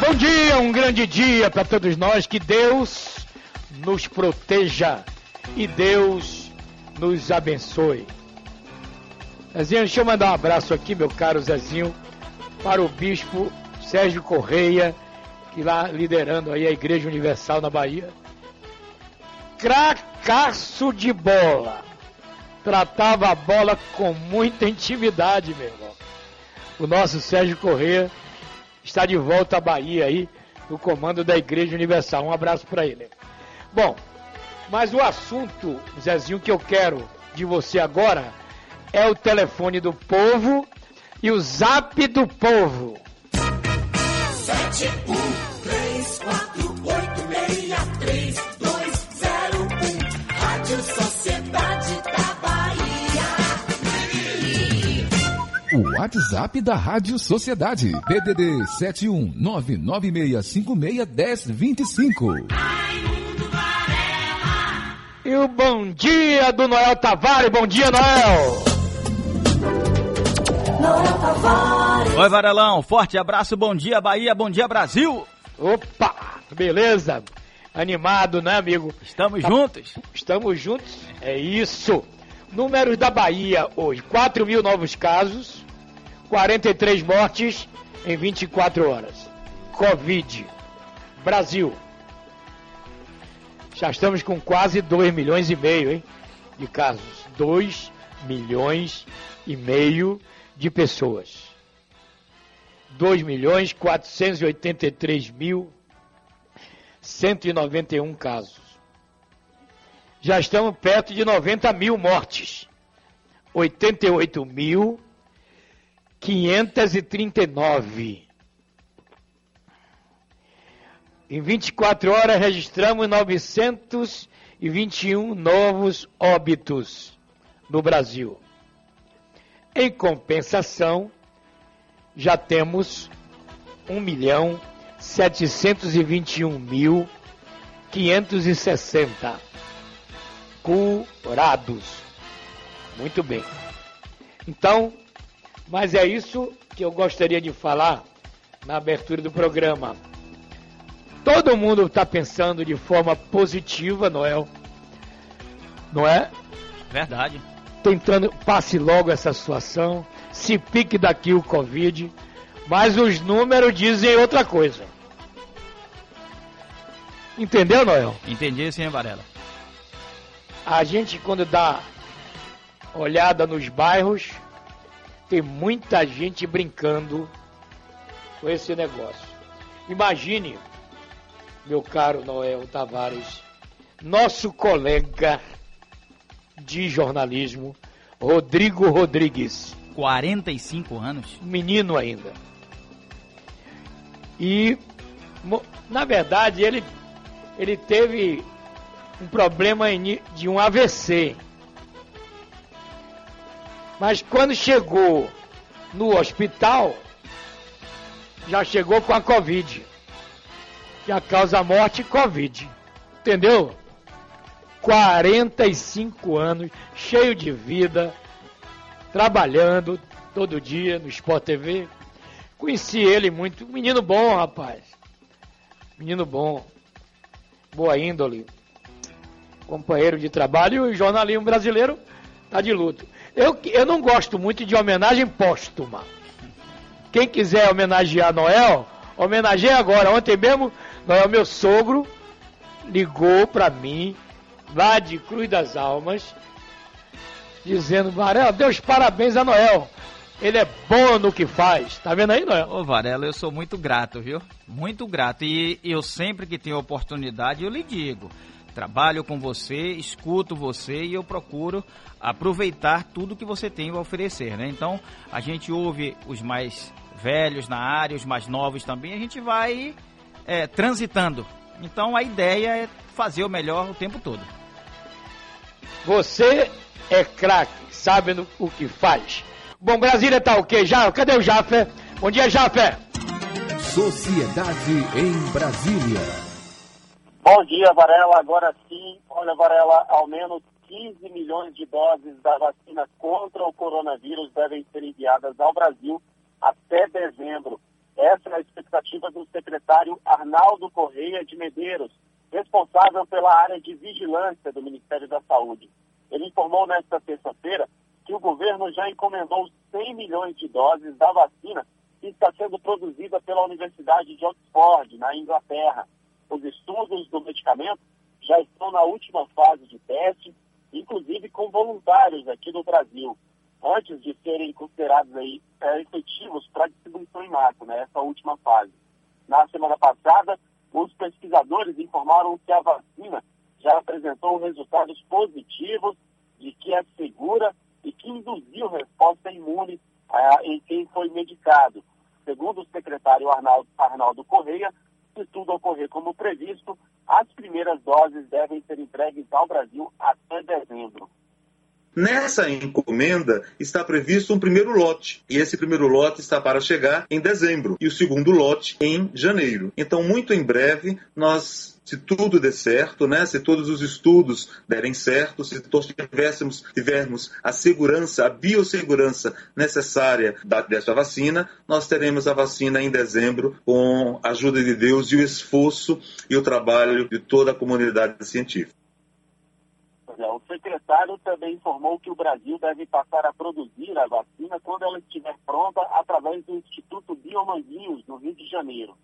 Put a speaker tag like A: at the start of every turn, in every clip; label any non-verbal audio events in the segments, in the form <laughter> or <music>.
A: Bom dia, um grande dia para todos nós. Que Deus nos proteja e Deus nos abençoe. Zezinho, deixa eu mandar um abraço aqui, meu caro Zezinho, para o bispo Sérgio Correia, que lá liderando aí a Igreja Universal na Bahia. Cracaço de bola. Tratava a bola com muita intimidade, meu irmão. O nosso Sérgio Correia está de volta à Bahia aí, no comando da Igreja Universal. Um abraço para ele. Bom, mas o assunto, Zezinho, que eu quero de você agora é o telefone do povo e o zap do povo.
B: Sete, um, três, quatro, oito, meia, três, dois, zero, um. Rádio Sociedade da Bahia.
C: O WhatsApp da Rádio Sociedade. PDD 71996561025.
A: E o bom dia do Noel Tavares. Bom dia, Noel.
B: Noel Tavares.
D: Oi, Varelão. Forte abraço. Bom dia, Bahia. Bom dia, Brasil.
A: Opa, beleza? Animado, né, amigo?
D: Estamos
A: Tá-
D: juntos.
A: Estamos juntos? É isso. Números da Bahia hoje: 4 mil novos casos, 43 mortes em 24 horas. Covid. Brasil. Já estamos com quase 2 milhões e meio, hein? De casos. 2 milhões e meio de pessoas. 2 milhões 483 mil 191 casos já estamos perto de 90 mil mortes. 88.539. Em 24 horas registramos 921 novos óbitos no Brasil. Em compensação, já temos 1 milhão 721 mil 560 curados. Muito bem. Então, mas é isso que eu gostaria de falar na abertura do programa. Todo mundo está pensando de forma positiva, Noel. Não é?
D: Verdade.
A: Tentando passe logo essa situação, se pique daqui o Covid, mas os números dizem outra coisa. Entendeu, Noel?
D: Entendi, sim, Varela.
A: A gente quando dá olhada nos bairros, tem muita gente brincando com esse negócio. Imagine, meu caro Noel Tavares, nosso colega de jornalismo, Rodrigo Rodrigues,
D: 45 anos.
A: menino ainda. E, na verdade, ele, ele teve um problema de um AVC. Mas quando chegou no hospital, já chegou com a Covid. Que a causa morte Covid. Entendeu? 45 anos, cheio de vida, trabalhando todo dia no Sport TV. Conheci ele muito. Menino bom, rapaz. Menino bom. Boa índole. Companheiro de trabalho e o jornalismo brasileiro tá de luto. Eu, eu não gosto muito de homenagem póstuma. Quem quiser homenagear Noel, homenageie agora. Ontem mesmo, Noel, meu sogro, ligou pra mim, lá de Cruz das Almas, dizendo, Varela, Deus parabéns a Noel. Ele é bom no que faz. Tá vendo aí, Noel?
D: Ô, Varela, eu sou muito grato, viu? Muito grato. E eu sempre que tenho oportunidade, eu lhe digo. Trabalho com você, escuto você e eu procuro aproveitar tudo que você tem a oferecer, né? Então, a gente ouve os mais velhos na área, os mais novos também, a gente vai é, transitando. Então, a ideia é fazer o melhor o tempo todo.
A: Você é craque, sabe no- o que faz. Bom, Brasília tá o quê? Já, cadê o Jafé? Bom dia, Jafé.
C: Sociedade em Brasília.
E: Bom dia, Varela. Agora sim, olha, Varela, ao menos 15 milhões de doses da vacina contra o coronavírus devem ser enviadas ao Brasil até dezembro. Essa é a expectativa do secretário Arnaldo Correia de Medeiros, responsável pela área de vigilância do Ministério da Saúde. Ele informou nesta terça-feira que o governo já encomendou 100 milhões de doses da vacina que está sendo produzida pela Universidade de Oxford, na Inglaterra. Os estudos do medicamento já estão na última fase de teste, inclusive com voluntários aqui do Brasil, antes de serem considerados aí, é, efetivos para distribuição em massa, né, essa última fase. Na semana passada, os pesquisadores informaram que a vacina já apresentou resultados positivos de que é segura e que induziu resposta imune ah, em quem foi medicado. Segundo o secretário Arnaldo, Arnaldo Correia, se tudo ocorrer como previsto, as primeiras doses devem ser entregues ao Brasil até dezembro.
F: Nessa encomenda está previsto um primeiro lote, e esse primeiro lote está para chegar em dezembro, e o segundo lote em janeiro. Então, muito em breve, nós se tudo der certo, né? se todos os estudos derem certo, se todos tivéssemos, tivermos a segurança, a biossegurança necessária da, dessa vacina, nós teremos a vacina em dezembro com a ajuda de Deus e o esforço e o trabalho de toda a comunidade científica.
E: O secretário também informou que o Brasil deve passar a produzir a vacina quando ela estiver pronta através do Instituto Biomanguinhos, no Rio de Janeiro.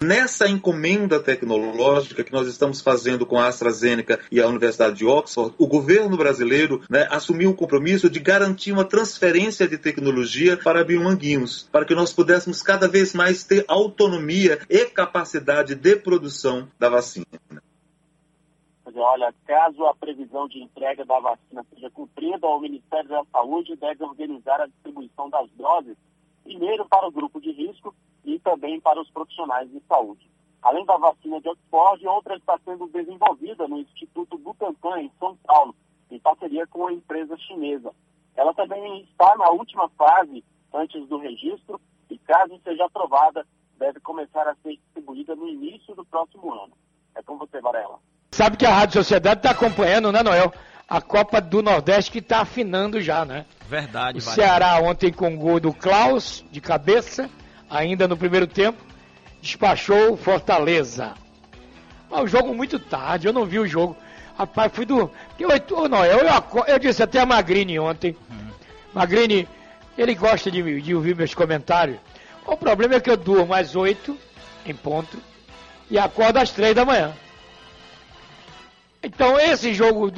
F: Nessa encomenda tecnológica que nós estamos fazendo com a AstraZeneca e a Universidade de Oxford, o governo brasileiro né, assumiu o compromisso de garantir uma transferência de tecnologia para biomanguinhos, para que nós pudéssemos cada vez mais ter autonomia e capacidade de produção da vacina.
E: Olha, caso a previsão de entrega da vacina seja cumprida, o Ministério da Saúde deve organizar a distribuição das doses, primeiro para o grupo de risco e também para os profissionais de saúde. Além da vacina de Oxford, outra está sendo desenvolvida no Instituto Butantan, em São Paulo, em parceria com a empresa chinesa. Ela também está na última fase antes do registro e, caso seja aprovada, deve começar a ser distribuída no início do próximo ano. É com você, Varela.
A: Sabe que a Rádio Sociedade está acompanhando, né, Noel? A Copa do Nordeste que está afinando já, né?
D: Verdade,
A: O Ceará ontem com o gol do Klaus, de cabeça, ainda no primeiro tempo, despachou o Fortaleza. Mas o jogo muito tarde, eu não vi o jogo. Rapaz, fui do. Porque eu, Noel, eu, eu disse até a Magrini ontem. Magrini, ele gosta de, de ouvir meus comentários. O problema é que eu durmo às 8 em ponto e acordo às 3 da manhã. Então esse jogo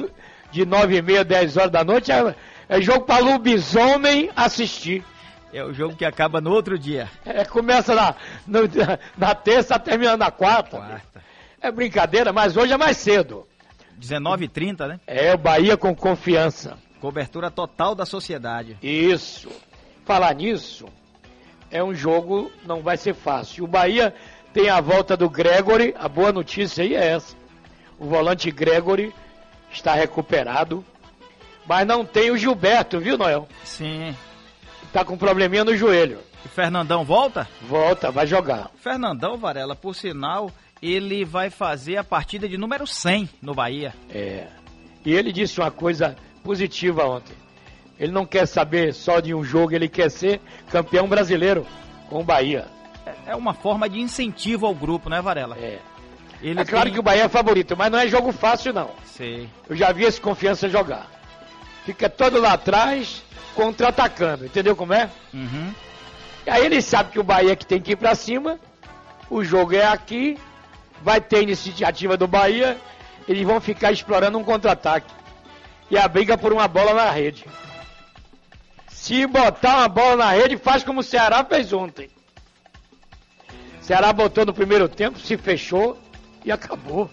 A: de 9 e meia, 10 horas da noite é, é jogo para lobisomem assistir.
D: É o jogo que acaba no outro dia.
A: É, começa na, no- <laughs> na terça, termina na quarta.
D: Quarta.
A: É brincadeira, mas hoje é mais cedo.
D: 19h30, né?
A: É o Bahia com confiança.
D: Cobertura total da sociedade.
A: Isso. Falar nisso, é um jogo, não vai ser fácil. O Bahia tem a volta do Gregory, a boa notícia aí é essa. O volante Gregory está recuperado, mas não tem o Gilberto, viu, Noel?
D: Sim.
A: Tá com um probleminha no joelho.
D: E Fernandão volta?
A: Volta, vai jogar.
D: Fernandão Varela, por sinal, ele vai fazer a partida de número 100 no Bahia.
A: É. E ele disse uma coisa positiva ontem. Ele não quer saber só de um jogo, ele quer ser campeão brasileiro com o Bahia.
D: É- É uma forma de incentivo ao grupo, né, Varela?
A: É.
D: Ele
A: é claro
D: tem-
A: que o Bahia é favorito, mas não é jogo fácil, não.
D: Sei.
A: Eu já vi esse confiança jogar. Fica todo lá atrás, contra-atacando, entendeu como é?
D: Uhum.
A: E aí ele sabe que o Bahia que tem que ir pra cima, o jogo é aqui, vai ter iniciativa do Bahia, eles vão ficar explorando um contra-ataque. E a briga por uma bola na rede. Se botar uma bola na rede, faz como o Ceará fez ontem. O Ceará botou no primeiro tempo, se fechou e acabou.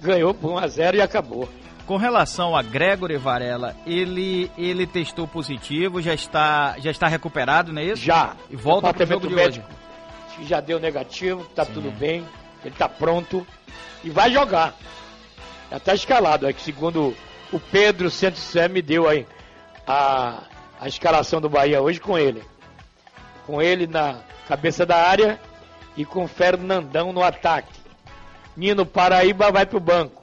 A: Ganhou por 1 a 0 e acabou.
D: Com relação a Gregory Varela, ele ele testou positivo, já está já está recuperado, não é isso?
A: Já.
D: E volta pro jogo
A: Departamento
D: de
A: médico
D: hoje.
A: Já deu negativo, tá
D: Sim.
A: tudo bem, ele tá pronto e vai jogar. Já tá escalado, é que segundo o Pedro Santos Sé me deu aí a, a escalação do Bahia hoje com ele. com ele na cabeça da área e com Fernandão no ataque. Nino Paraíba vai pro banco.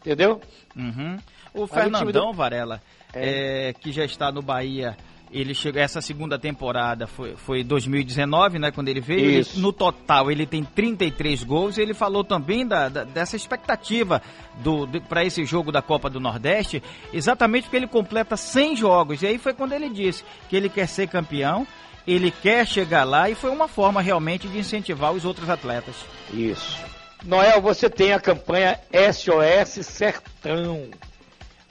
A: Entendeu?
D: Uhum. O Fernandão,
A: do-
D: Varela, é, que já está no Bahia, ele chegou essa segunda temporada foi, foi 2019, né, quando ele veio. Ele- no total ele tem 33 gols. E ele falou também da, da- dessa expectativa do para esse jogo da Copa do Nordeste, exatamente porque ele completa 100 jogos. E aí foi quando ele disse que ele quer ser campeão. Ele quer chegar lá e foi uma forma realmente de incentivar os outros atletas.
A: Isso. Noel, você tem a campanha SOS Sertão.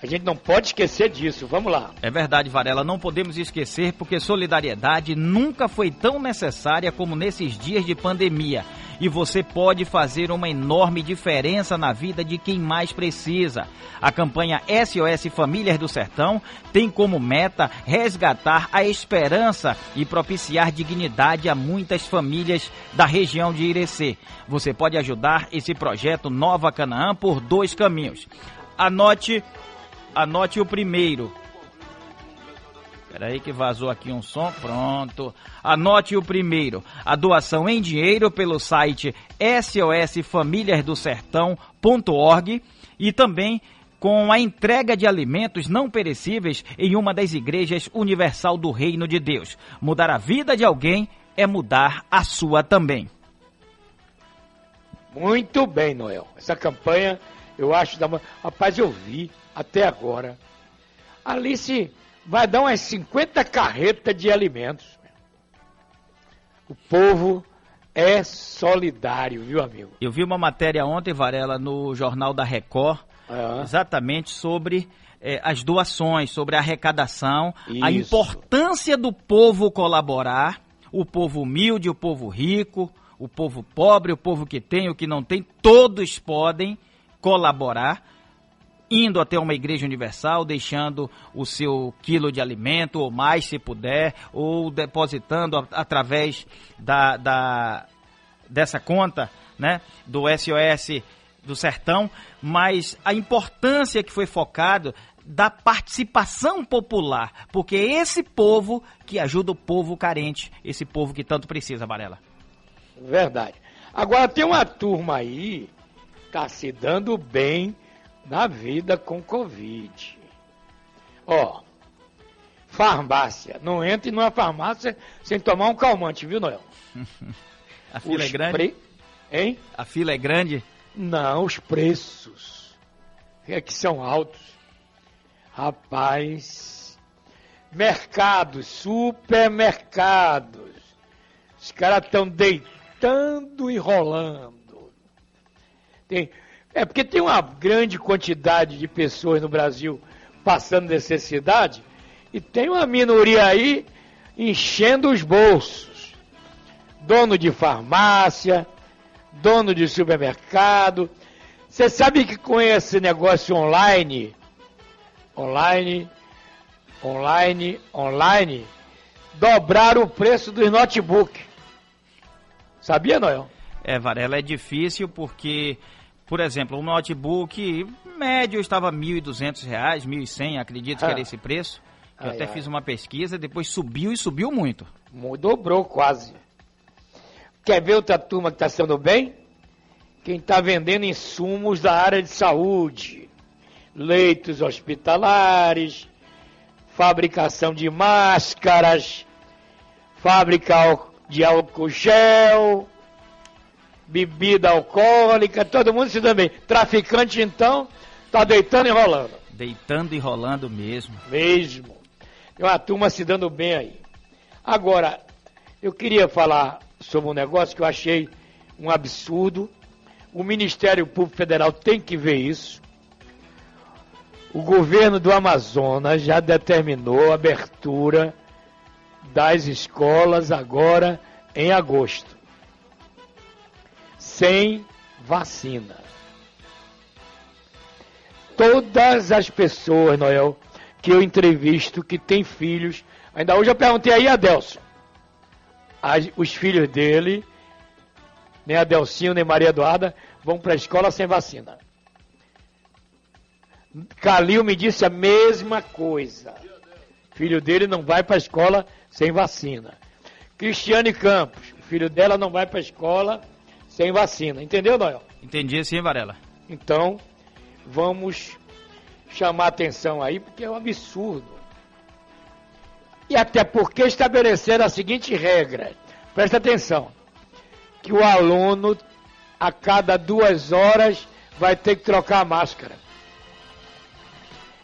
A: A gente não pode esquecer disso. Vamos lá.
D: É verdade, Varela, não podemos esquecer porque solidariedade nunca foi tão necessária como nesses dias de pandemia. E você pode fazer uma enorme diferença na vida de quem mais precisa. A campanha SOS Famílias do Sertão tem como meta resgatar a esperança e propiciar dignidade a muitas famílias da região de Irecê. Você pode ajudar esse projeto Nova Canaã por dois caminhos. Anote Anote o primeiro. Peraí que vazou aqui um som. Pronto. Anote o primeiro. A doação em dinheiro pelo site sosfamiliasdosertão.org e também com a entrega de alimentos não perecíveis em uma das igrejas universal do Reino de Deus. Mudar a vida de alguém é mudar a sua também.
A: Muito bem, Noel. Essa campanha, eu acho da. Rapaz, eu vi até agora. Alice vai dar umas 50 carretas de alimentos. O povo é solidário, viu, amigo?
D: Eu vi uma matéria ontem, Varela, no Jornal da Record,
A: É.
D: exatamente sobre eh, as doações, sobre a arrecadação, a
A: Isso.
D: importância do povo colaborar, o povo humilde, o povo rico, o povo pobre, o povo que tem, o que não tem, todos podem colaborar, indo até uma igreja universal, deixando o seu quilo de alimento ou mais, se puder, ou depositando através da, da dessa conta, né, do SOS do Sertão, mas a importância que foi focado da participação popular, porque é esse povo que ajuda o povo carente, esse povo que tanto precisa, Varela.
A: Verdade. Agora tem uma turma aí que tá se dando bem na vida com Covid. Ó, farmácia. Não entre numa farmácia sem tomar um calmante, viu, Noel? <laughs>
D: A fila é
A: Os
D: grande?
A: pre- Hein?
D: A fila é grande?
A: Não, os preços. É que são altos. Rapaz. Mercados, supermercados. Os caras estão deitando e rolando. Tem, é porque tem uma grande quantidade de pessoas no Brasil passando necessidade e tem uma minoria aí enchendo os bolsos. Dono de farmácia, dono de supermercado. Você sabe que com esse negócio online, online, online, online, dobraram o preço dos notebooks. Sabia, Noel?
D: É, Varela, é difícil porque, por exemplo, um notebook médio estava R$ 1.200, R$ 1.100, acredito que
A: Ah.
D: era esse preço. Eu
A: Ai,
D: até
A: ai.
D: fiz uma pesquisa, depois subiu e subiu muito.
A: Mu- Dobrou quase. Quer ver outra turma que está sendo bem? Quem está vendendo insumos da área de saúde, leitos hospitalares, fabricação de máscaras, fábrica de álcool gel, bebida alcoólica, todo mundo se dando bem. Traficante, então, está deitando e rolando.
D: Deitando e rolando mesmo.
A: Mesmo. Tem uma turma se dando bem aí. Agora, eu queria falar sobre um negócio que eu achei um absurdo. O Ministério Público Federal tem que ver isso. O governo do Amazonas já determinou a abertura das escolas agora em agosto. Sem vacina. Todas as pessoas, Noel, que eu entrevisto, que têm filhos, ainda hoje eu perguntei aí a Delson. As- os filhos dele, nem a Delcinho, nem Maria Eduarda, vão para a escola sem vacina. Calil me disse a mesma coisa. Filho dele não vai para a escola sem vacina. Cristiane Campos, filho dela não vai para a escola sem vacina. Entendeu, Noel?
D: Entendi sim, Varela.
A: Então, vamos chamar atenção aí, porque é um absurdo. E até porque estabeleceram a seguinte regra, presta atenção, que o aluno, a cada duas horas, vai ter que trocar a máscara.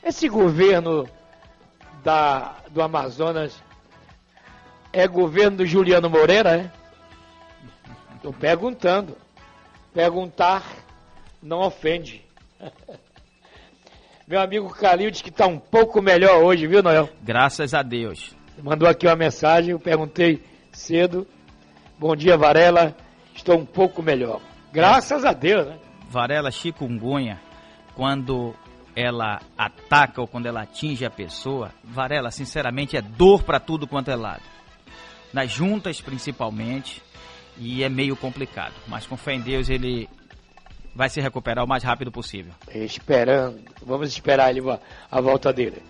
A: Esse governo da, do Amazonas é governo do Juliano Moreira, é? Estou perguntando. Perguntar não ofende. <laughs> Meu amigo Calil diz que está um pouco melhor hoje, viu, Noel?
D: Graças a Deus.
A: Mandou aqui uma mensagem, eu perguntei cedo. Bom dia, Varela. Estou um pouco melhor. Graças a Deus, né?
D: Varela chikungunya, quando ela ataca ou quando ela atinge a pessoa, Varela, sinceramente, é dor para tudo quanto é lado. Nas juntas, principalmente, e é meio complicado. Mas com fé em Deus, ele vai se recuperar o mais rápido possível.
A: Esperando. Vamos esperar ele, a volta dele.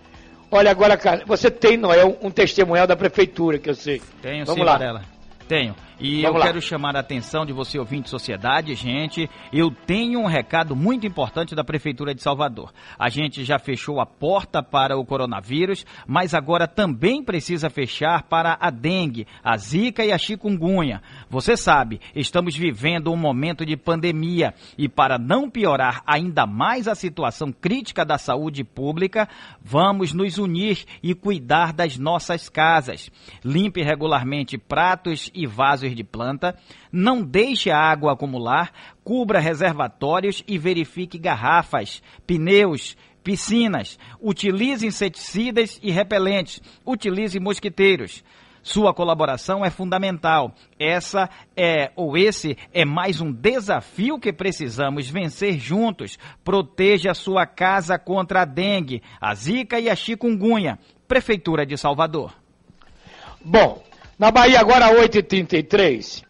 A: Olha, agora, cara, você tem, Noel, um testemunhal da prefeitura, que eu sei.
D: Tenho
A: Vamos
D: sim,
A: lá.
D: Varela. Tenho. E
A: Vamos
D: eu
A: lá.
D: quero chamar a atenção de você, ouvinte de sociedade, gente. Eu tenho um recado muito importante da Prefeitura de Salvador. A gente já fechou a porta para o coronavírus, mas agora também precisa fechar para a dengue, a zika e a chikungunya. Você sabe, estamos vivendo um momento de pandemia e para não piorar ainda mais a situação crítica da saúde pública, vamos nos unir e cuidar das nossas casas. Limpe regularmente pratos e vasos de planta, não deixe a água acumular, cubra reservatórios e verifique garrafas, pneus, piscinas. Utilize inseticidas e repelentes. Utilize mosquiteiros. Sua colaboração é fundamental. Essa é ou esse é mais um desafio que precisamos vencer juntos. Proteja sua casa contra a dengue, a zika e a chikungunya. Prefeitura de Salvador.
A: Bom, na Bahia agora 8h33.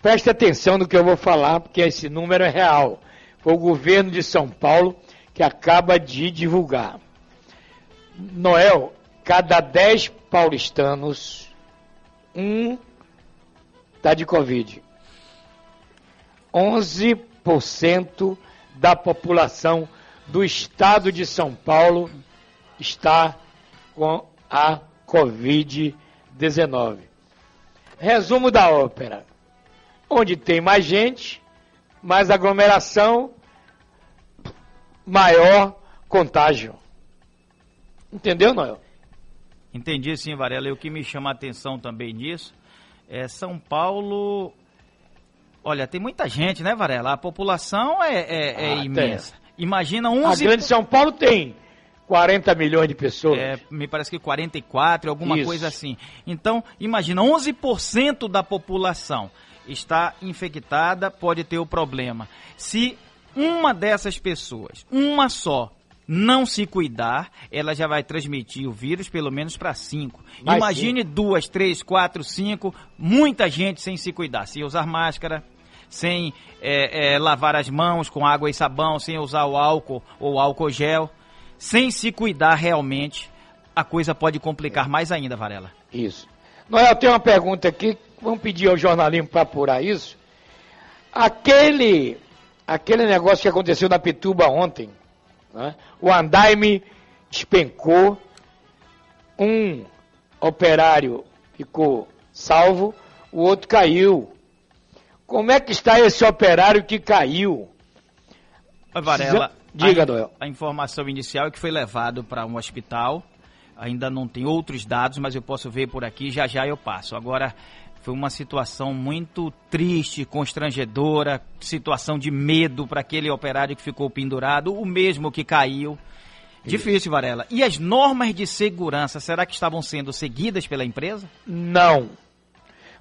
A: Preste atenção no que eu vou falar, porque esse número é real. Foi o governo de São Paulo que acaba de divulgar. Noel, cada 10 paulistanos, um está de Covid. 11% da população do estado de São Paulo está com a Covid-19. Resumo da ópera. Onde tem mais gente, mais aglomeração, maior contágio. Entendeu, Noel?
D: Entendi sim, Varela. E o que me chama a atenção também nisso é São Paulo. Olha, tem muita gente, né, Varela? A população é, é- é
A: Ah,
D: imensa. Imagina
A: A
D: 11.
A: grande São Paulo tem 40 milhões de pessoas.
D: É, me parece que 44, alguma
A: Isso.
D: coisa assim. Então, imagina, 11% da população está infectada, pode ter o problema. Se uma dessas pessoas, uma só, não se cuidar, ela já vai transmitir o vírus pelo menos para cinco.
A: Vai
D: Imagine duas, três, quatro, cinco, muita gente sem se cuidar, sem usar máscara, sem é, é, lavar as mãos com água e sabão, sem usar o álcool ou álcool gel, sem se cuidar realmente, a coisa pode complicar mais ainda, Varela.
A: Isso. Noel, tem uma pergunta aqui. Vamos pedir ao jornalismo para apurar isso. Aquele, aquele negócio que aconteceu na Pituba ontem, né? o andaime despencou, um operário ficou salvo, o outro caiu. Como é que está esse operário que caiu?
D: Varela,
A: Diga,
D: a,
A: Noel.
D: a informação inicial é que foi levado para um hospital. Ainda não tem outros dados, mas eu posso ver por aqui, já já eu passo. Agora, foi uma situação muito triste, constrangedora, situação de medo para aquele operário que ficou pendurado, o mesmo que caiu. Difícil, Varela. E as normas de segurança, será que estavam sendo seguidas pela empresa?
A: Não.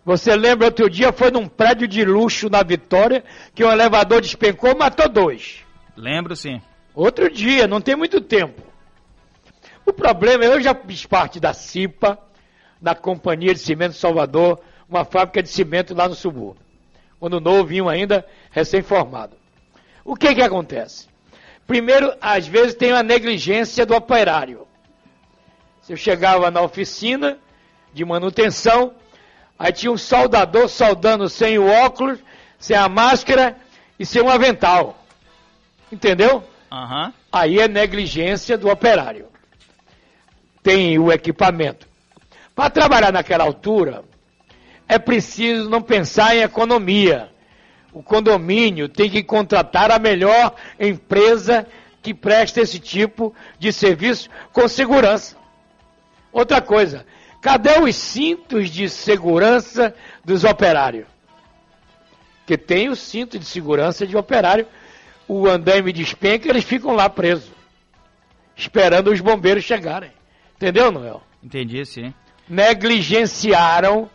A: Você lembra outro dia foi num prédio de luxo na Vitória que um elevador despencou e matou dois.
D: Lembro sim.
A: Outro dia, não tem muito tempo. O problema, eu já fiz parte da CIPA, da Companhia de Cimento Salvador, uma fábrica de cimento lá no subúrbio. Quando novinho ainda, recém-formado. O que que acontece? Primeiro, às vezes tem a negligência do operário. Se eu chegava na oficina de manutenção, Aí tinha um soldador soldando sem o óculos, sem a máscara e sem um avental. Entendeu?
D: Aham.
A: Aí é negligência do operário. Tem o equipamento. Para trabalhar naquela altura, é preciso não pensar em economia. O condomínio tem que contratar a melhor empresa que presta esse tipo de serviço com segurança. Outra coisa, cadê os cintos de segurança dos operários? Que tem o cinto de segurança de operário, o andaime despenca, eles ficam lá presos, esperando os bombeiros chegarem. Entendeu, Noel?
D: Entendi, sim.
A: Negligenciaram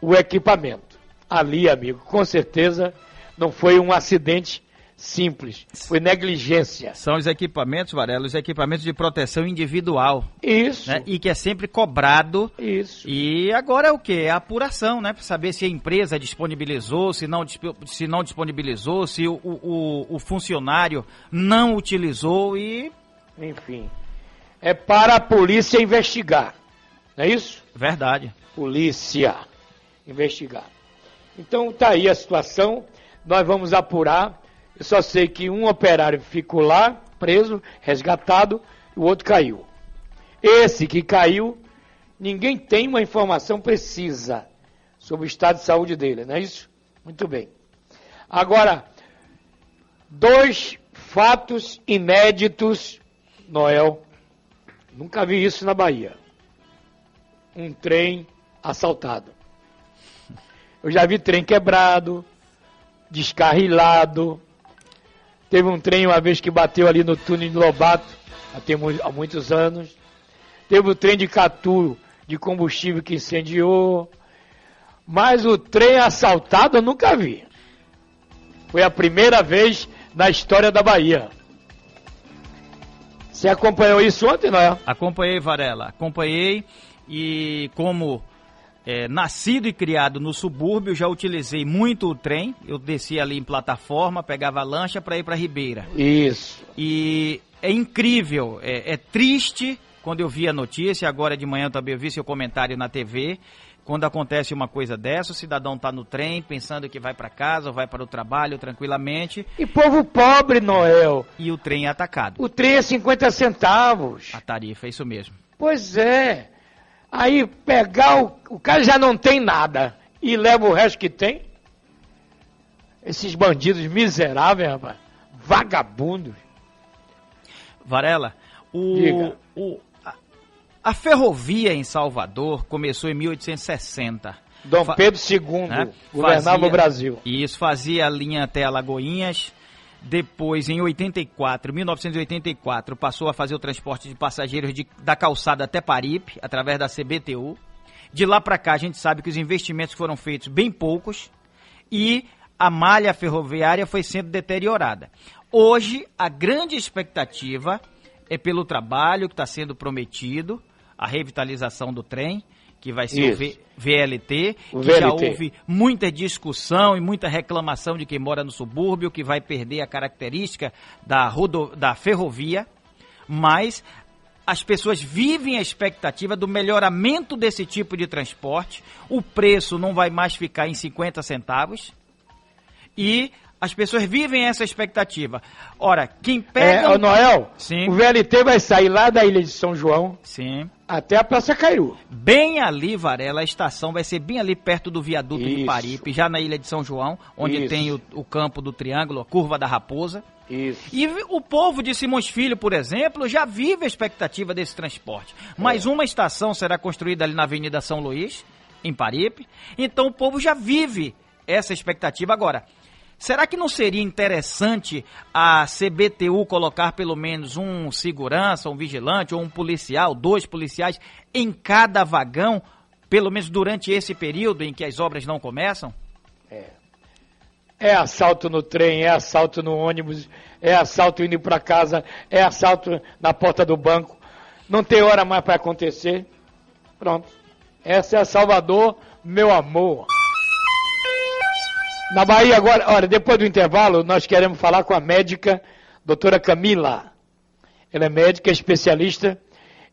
A: o equipamento. Ali, amigo, com certeza não foi um acidente simples, foi negligência.
D: São os equipamentos, Varela, os equipamentos de proteção individual,
A: Isso,
D: né? E que é sempre cobrado.
A: isso.
D: E agora é o que? É a apuração, né? Para saber se a empresa disponibilizou, se não, se não disponibilizou, se o, o, o funcionário não utilizou e.
A: Enfim, é para a polícia investigar, não é isso?
D: Verdade.
A: Polícia investigar. Então tá aí a situação, nós vamos apurar. Eu só sei que um operário ficou lá, preso, resgatado, o outro caiu. Esse que caiu, ninguém tem uma informação precisa sobre o estado de saúde dele, não é isso? Muito bem. Agora, dois fatos inéditos, Noel. Nunca vi isso na Bahia. Um trem assaltado. Eu já vi trem quebrado, descarrilado. Teve um trem uma vez que bateu ali no túnel de Lobato, há, muitos anos. Teve o trem de Catu de combustível que incendiou. Mas o trem assaltado eu nunca vi. Foi a primeira vez na história da Bahia. Você acompanhou isso ontem, não é?
D: Acompanhei, Varela, acompanhei e como é, nascido e criado no subúrbio, já utilizei muito o trem. Eu descia ali em plataforma, pegava a lancha para ir para Ribeira.
A: Isso.
D: E é incrível, é, é triste quando eu vi a notícia, agora de manhã também eu vi seu comentário na TV. Quando acontece uma coisa dessa, o cidadão está no trem pensando que vai para casa ou vai para o trabalho tranquilamente
A: E povo pobre, Noel.
D: e o trem é atacado.
A: O trem é 50 centavos.
D: A tarifa, é isso mesmo.
A: Pois é. Aí pegar o. O cara já não tem nada e leva o resto que tem. Esses bandidos miseráveis, rapaz. Vagabundos.
D: Varela, o, o- a, a ferrovia em Salvador começou em 1860.
A: Dom Pedro II
D: né?
A: governava
D: Fazia-
A: o Brasil.
D: E isso fazia a linha até Alagoinhas. Depois, em 84, 1984, passou a fazer o transporte de passageiros de- da calçada até Paripe, através da CBTU. De lá para cá, a gente sabe que os investimentos foram feitos bem poucos e a malha ferroviária foi sendo deteriorada. Hoje, a grande expectativa é pelo trabalho que está sendo prometido, a revitalização do trem, que vai ser o
A: Isso.
D: V- VLT,
A: O
D: que já
A: VLT.
D: houve muita discussão e muita reclamação de quem mora no subúrbio, que vai perder a característica da, rodo, da ferrovia, mas as pessoas vivem a expectativa do melhoramento desse tipo de transporte, o preço não vai mais ficar em 50 centavos e as pessoas vivem essa expectativa. Ora, quem pega.
A: É, ô, Noel,
D: Sim.
A: o VLT vai sair lá da ilha de São João
D: Sim.
A: até a Praça Cairu.
D: Bem ali, Varela, a estação vai ser bem ali perto do viaduto de
A: Isso.
D: Paripe, já na ilha de São João, onde
A: Isso.
D: tem o, o campo do triângulo, a curva da raposa.
A: Isso.
D: E o povo de Simões Filho, por exemplo, já vive a expectativa desse transporte. Mais
A: É.
D: uma estação será construída ali na Avenida São Luís, em Paripe. Então o povo já vive essa expectativa. Agora, será que não seria interessante a CBTU colocar pelo menos um segurança, um vigilante ou um policial, dois policiais em cada vagão, pelo menos durante esse período em que as obras não começam?
A: É assalto no trem, é assalto no ônibus, é assalto indo para casa, é assalto na porta do banco. Não tem hora mais para acontecer. Pronto. Essa é a Salvador, meu amor. Na Bahia agora, olha, depois do intervalo, nós queremos falar com a médica, doutora Camila. Ela é médica especialista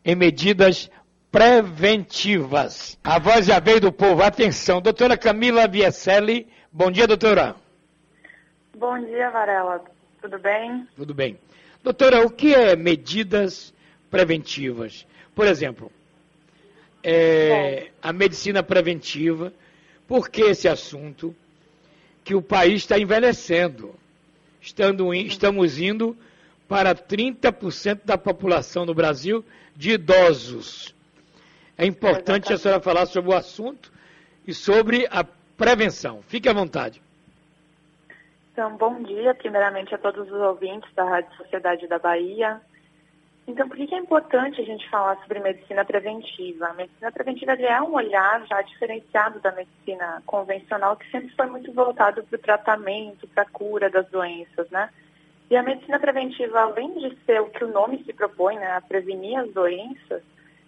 A: em medidas preventivas. A voz já veio do povo. Atenção, doutora Camila Biaselli. Bom dia, doutora.
G: Bom dia, Varela. Tudo bem?
A: Tudo bem. Doutora, o que é medidas preventivas? Por exemplo, é, a medicina preventiva, por que esse assunto? Que o país está envelhecendo. Estamos indo para 30% da população no Brasil de idosos. É importante a senhora falar sobre o assunto e sobre a prevenção. Fique à vontade.
G: Então, bom dia, primeiramente, a todos os ouvintes da Rádio Sociedade da Bahia. Então, por que é importante a gente falar sobre medicina preventiva? A medicina preventiva é um olhar já diferenciado da medicina convencional, que sempre foi muito voltado para o tratamento, para a cura das doenças, né? E a medicina preventiva, além de ser o que o nome se propõe, né, a prevenir as doenças,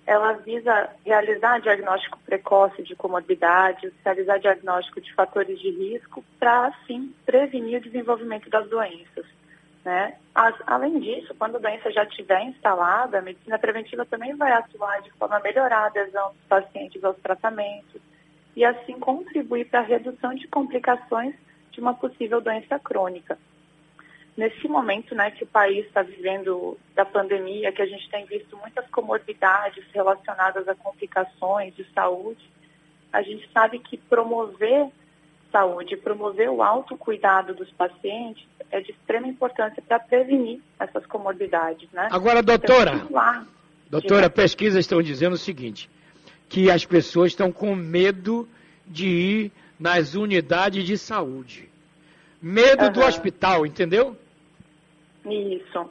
G: ela visa realizar diagnóstico precoce de comorbidades, realizar diagnóstico de fatores de risco para, assim, prevenir o desenvolvimento das doenças. Né? As, além disso, quando a doença já estiver instalada, a medicina preventiva também vai atuar de forma a melhorar a adesão dos pacientes aos tratamentos e, assim, contribuir para a redução de complicações de uma possível doença crônica nesse momento né, que o país está vivendo da pandemia, que a gente tem visto muitas comorbidades relacionadas a complicações de saúde, a gente sabe que promover saúde, promover o autocuidado dos pacientes é de extrema importância para prevenir essas comorbidades. Né?
A: Agora, doutora, então, doutora, pesquisas estão dizendo o seguinte, que as pessoas estão com medo de ir nas unidades de saúde. Medo uhum. do hospital, entendeu?
G: Isso.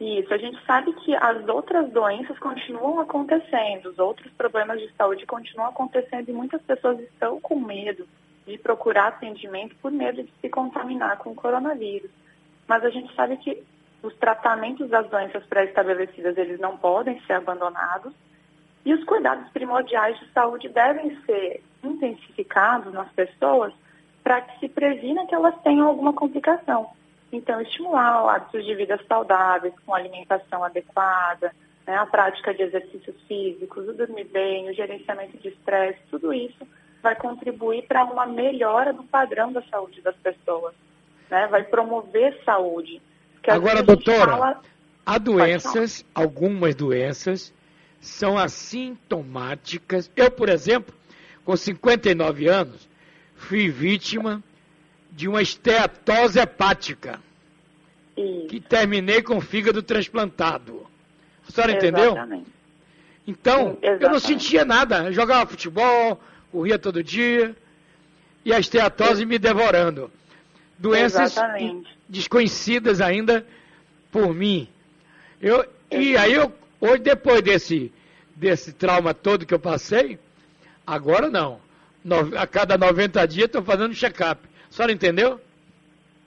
G: Isso. A gente sabe que as outras doenças continuam acontecendo, os outros problemas de saúde continuam acontecendo e muitas pessoas estão com medo de procurar atendimento por medo de se contaminar com o coronavírus. Mas a gente sabe que os tratamentos das doenças pré-estabelecidas, eles não podem ser abandonados e os cuidados primordiais de saúde devem ser intensificados nas pessoas para que se previna que elas tenham alguma complicação. Então, estimular hábitos de vida saudáveis, com alimentação adequada, né, a prática de exercícios físicos, o dormir bem, o gerenciamento de estresse, tudo isso vai contribuir para uma melhora do padrão da saúde das pessoas. Né? Vai promover saúde.
A: Agora, doutora, fala... há doenças, algumas doenças, são assintomáticas. Eu, por exemplo, com 59 anos, fui vítima de uma esteatose hepática. Isso. Que terminei com o fígado transplantado. A senhora entendeu? Então, Exatamente. eu não sentia nada. Eu jogava futebol, corria todo dia, e a esteatose me devorando. Doenças Exatamente. desconhecidas ainda por mim. Eu, e aí, eu, hoje, depois desse, desse trauma todo que eu passei, agora não. No, a cada 90 dias estou fazendo check-up. A senhora entendeu?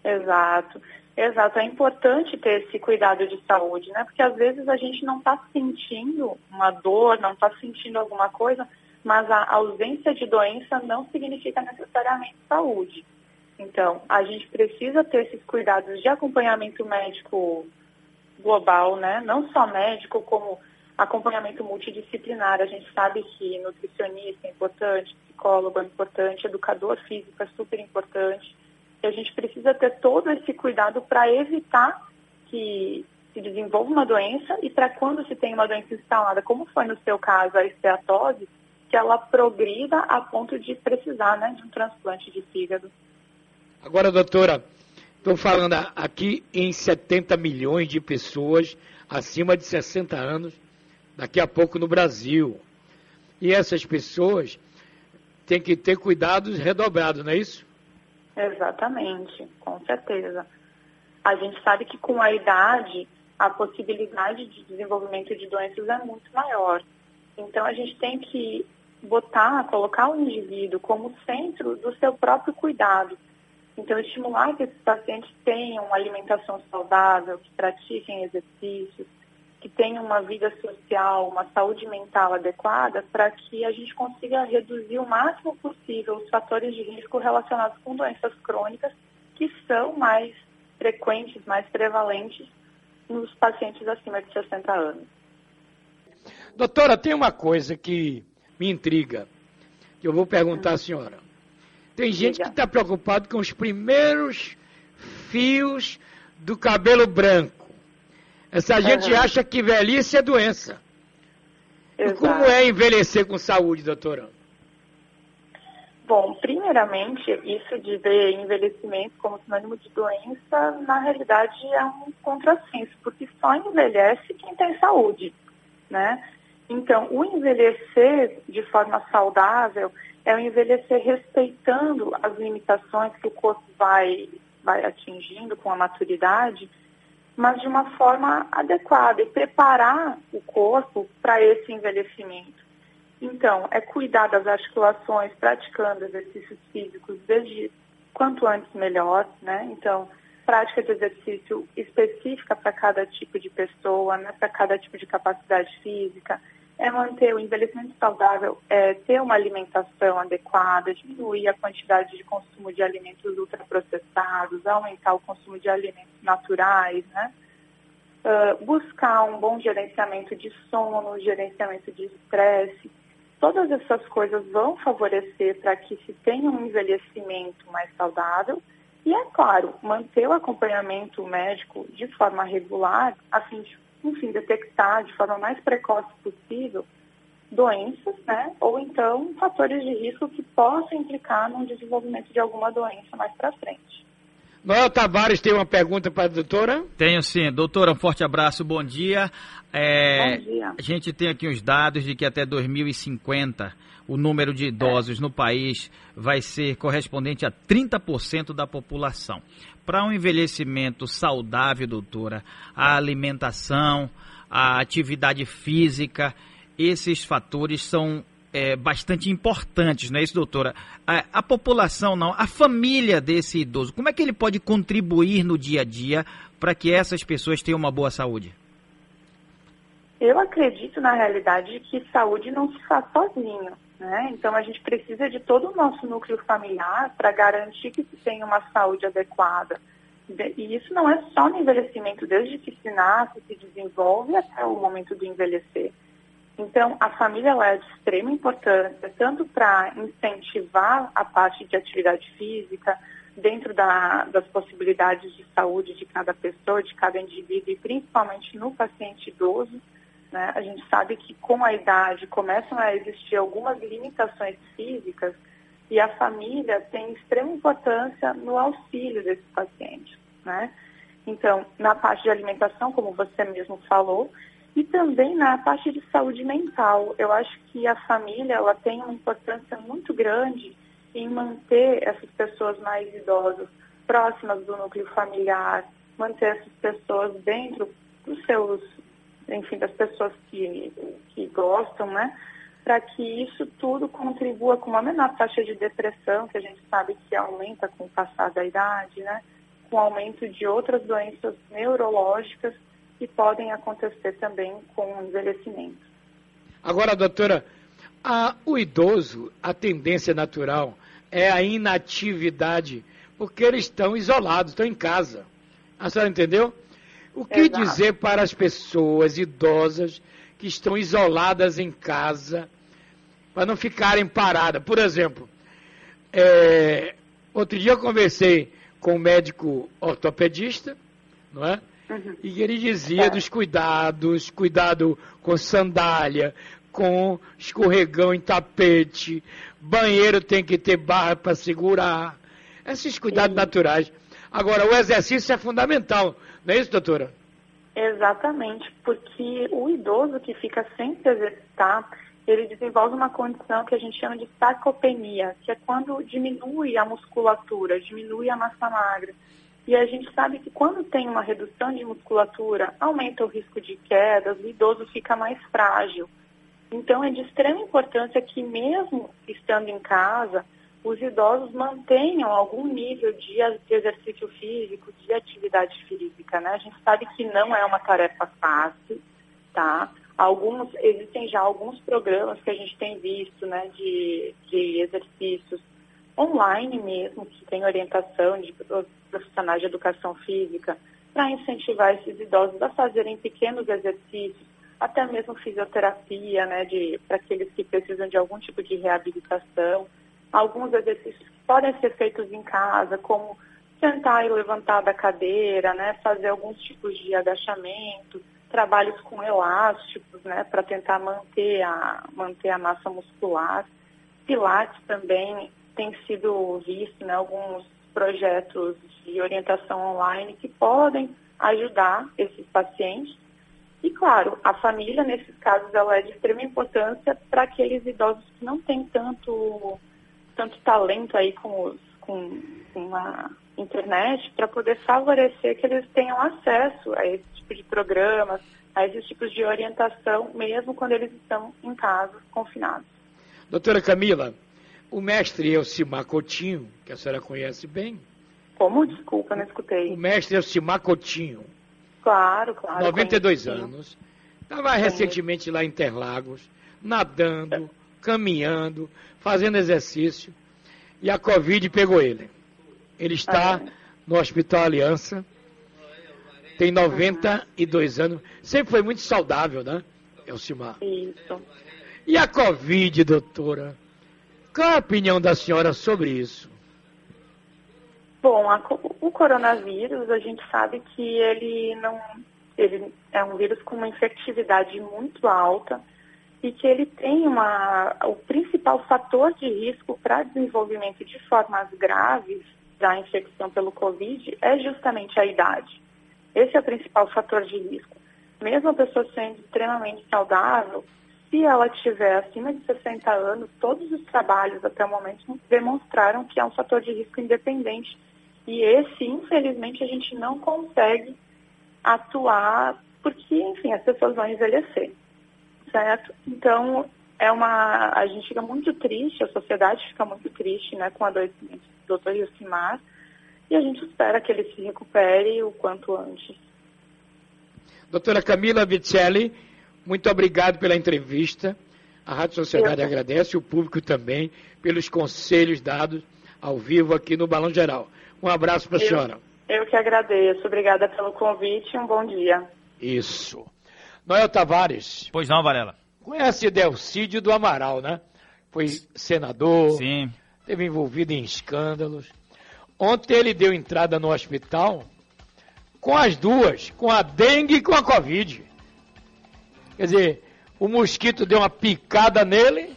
G: Exato. Exato, é importante ter esse cuidado de saúde, né? Porque às vezes a gente não está sentindo uma dor, não está sentindo alguma coisa, mas a ausência de doença não significa necessariamente saúde. Então, a gente precisa ter esses cuidados de acompanhamento médico global, né? Não só médico, como acompanhamento multidisciplinar. A gente sabe que nutricionista é importante, psicólogo é importante, educador físico é super importante. E a gente precisa ter todo esse cuidado para evitar que se desenvolva uma doença e para quando se tem uma doença instalada, como foi no seu caso a esteatose, que ela progrida a ponto de precisar né, de um transplante de fígado.
A: Agora, doutora, estou falando aqui em 70 milhões de pessoas acima de 60 anos daqui a pouco no Brasil. E essas pessoas têm que ter cuidados redobrados, não é isso?
G: Exatamente, com certeza. A gente sabe que com a idade a possibilidade de desenvolvimento de doenças é muito maior. Então a gente tem que botar, colocar o indivíduo como centro do seu próprio cuidado. Então estimular que esses pacientes tenham uma alimentação saudável, que pratiquem exercícios, que tenham uma vida social, uma saúde mental adequada, para que a gente consiga reduzir o máximo possível os fatores de risco relacionados com doenças crônicas, que são mais frequentes, mais prevalentes nos pacientes acima de 60 anos.
A: Doutora, tem uma coisa que me intriga, que eu vou perguntar à senhora. Tem gente que está preocupado com os primeiros fios do cabelo branco. Essa gente
G: Aham.
A: acha que velhice é doença. E como é envelhecer com saúde, doutora?
G: Bom, primeiramente, isso de ver envelhecimento como sinônimo de doença, na realidade é um contrassenso, porque só envelhece quem tem saúde, né? Então, o envelhecer de forma saudável é o envelhecer respeitando as limitações que o corpo vai, vai atingindo com a maturidade, mas de uma forma adequada e preparar o corpo para esse envelhecimento. Então, é cuidar das articulações, praticando exercícios físicos desde quanto antes melhor, né? Então, prática de exercício específica para cada tipo de pessoa, né? para cada tipo de capacidade física, é manter o envelhecimento saudável, é ter uma alimentação adequada, diminuir a quantidade de consumo de alimentos ultraprocessados, aumentar o consumo de alimentos naturais, né? Ah, buscar um bom gerenciamento de sono, gerenciamento de estresse. Todas essas coisas vão favorecer para que se tenha um envelhecimento mais saudável e, é claro, manter o acompanhamento médico de forma regular, a fim de, enfim, detectar de forma mais precoce possível doenças, né? Ou então fatores de risco que possam implicar no desenvolvimento de alguma doença mais para frente.
A: Noel Tavares tem uma pergunta para a doutora?
D: Tenho sim. Doutora, um forte abraço, bom dia. É,
G: Bom dia.
D: A gente tem aqui os dados de que até 2050 o número de idosos no país vai ser correspondente a 30% da população. Para um envelhecimento saudável, doutora, a alimentação, a atividade física, esses fatores são é, bastante importantes, não é isso, doutora? A, a população, não, a família desse idoso, como é que ele pode contribuir no dia a dia para que essas pessoas tenham uma boa saúde?
G: Eu acredito, na realidade, que saúde não se faz sozinho. Né? Então, a gente precisa de todo o nosso núcleo familiar para garantir que se tenha uma saúde adequada. De- E isso não é só no envelhecimento, desde que se nasce, se desenvolve até o momento do envelhecer. Então, a família ela é de extrema importância, tanto para incentivar a parte de atividade física, dentro da- das possibilidades de saúde de cada pessoa, de cada indivíduo, e principalmente no paciente idoso. Né? A gente sabe que com a idade começam a existir algumas limitações físicas e a família tem extrema importância no auxílio desses pacientes. Né? Então, na parte de alimentação, como você mesmo falou, e também na parte de saúde mental. Eu acho que a família ela tem uma importância muito grande em manter essas pessoas mais idosas próximas do núcleo familiar, manter essas pessoas dentro dos seus, enfim, das pessoas que, que gostam, né? Para que isso tudo contribua com uma menor taxa de depressão, que a gente sabe que aumenta com o passar da idade, né? Com o aumento de outras doenças neurológicas que podem acontecer também com o envelhecimento.
A: Agora, doutora, a- o idoso, a tendência natural é a inatividade, porque eles estão isolados, estão em casa. A senhora entendeu? O que
G: Exato.
A: dizer para as pessoas idosas que estão isoladas em casa, para não ficarem paradas? Por exemplo, é, outro dia eu conversei com um médico ortopedista, não é?
G: Uhum.
A: E ele dizia
G: É.
A: dos cuidados, cuidado com sandália, com escorregão em tapete, banheiro tem que ter barra para segurar. Esses cuidados
G: Sim.
A: naturais. Agora, o exercício é fundamental, não é isso, doutora?
G: Exatamente, porque o idoso que fica sem se exercitar, ele desenvolve uma condição que a gente chama de sarcopenia, que é quando diminui a musculatura, diminui a massa magra. E a gente sabe que quando tem uma redução de musculatura, aumenta o risco de quedas, o idoso fica mais frágil. Então é de extrema importância que mesmo estando em casa, os idosos mantenham algum nível de exercício físico, de atividade física, né? A gente sabe que não é uma tarefa fácil, tá? Alguns, existem já alguns programas que a gente tem visto, né, de, de exercícios online mesmo, que tem orientação de pro- profissionais de educação física, para incentivar esses idosos a fazerem pequenos exercícios, até mesmo fisioterapia, né, para aqueles que precisam de algum tipo de reabilitação, alguns exercícios podem ser feitos em casa, como sentar e levantar da cadeira, né, fazer alguns tipos de agachamento, trabalhos com elásticos, né, para tentar manter a manter a massa muscular. Pilates também tem sido visto, né, alguns projetos de orientação online que podem ajudar esses pacientes. E, claro, a família, nesses casos, ela é de extrema importância para aqueles idosos que não têm tanto, tanto talento aí com, os, com, com a internet para poder favorecer que eles tenham acesso a esse tipo de programas, a esses tipos de orientação, mesmo quando eles estão em casa, confinados.
A: Doutora Camila, o mestre Elcimar Coutinho, que a senhora conhece bem.
G: Como? Desculpa, não escutei.
A: O mestre Elcimar Coutinho.
G: Claro, claro.
A: 92 anos. Estava recentemente lá em Interlagos, nadando, caminhando, fazendo exercício. E a Covid pegou ele. Ele está no Hospital Aliança. Tem 92 anos. Sempre foi muito saudável, né, Elcimar?
G: Isso.
A: E a Covid, doutora? Qual a opinião da senhora sobre isso?
G: Bom, a o coronavírus, a gente sabe que ele não, ele é um vírus com uma infectividade muito alta e que ele tem uma, o principal fator de risco para desenvolvimento de formas graves da infecção pelo Covid é justamente a idade. Esse é o principal fator de risco. Mesmo a pessoa sendo extremamente saudável, se ela tiver acima de 60 anos, todos os trabalhos até o momento demonstraram que é um fator de risco independente. E esse, infelizmente, a gente não consegue atuar porque, enfim, as pessoas vão envelhecer, certo? Então, é uma, a gente fica muito triste, a sociedade fica muito triste, né, com o adoecimento do Dr. Yusimar, e a gente espera que ele se recupere o quanto antes.
A: Doutora Camila Vicelli, muito obrigado pela entrevista. A Rádio Sociedade
G: Eu-
A: agradece, o público também, pelos conselhos dados ao vivo aqui no Balão Geral. Um abraço para a senhora.
G: Eu que agradeço. Obrigada pelo convite e um bom dia.
A: Isso. Noel Tavares,
D: Pois não, Varela?
A: conhece Delcídio do Amaral, né? Foi senador,
D: Sim.
A: esteve envolvido em escândalos. Ontem ele deu entrada no hospital com as duas, com a dengue e com a Covid. Quer dizer, o mosquito deu uma picada nele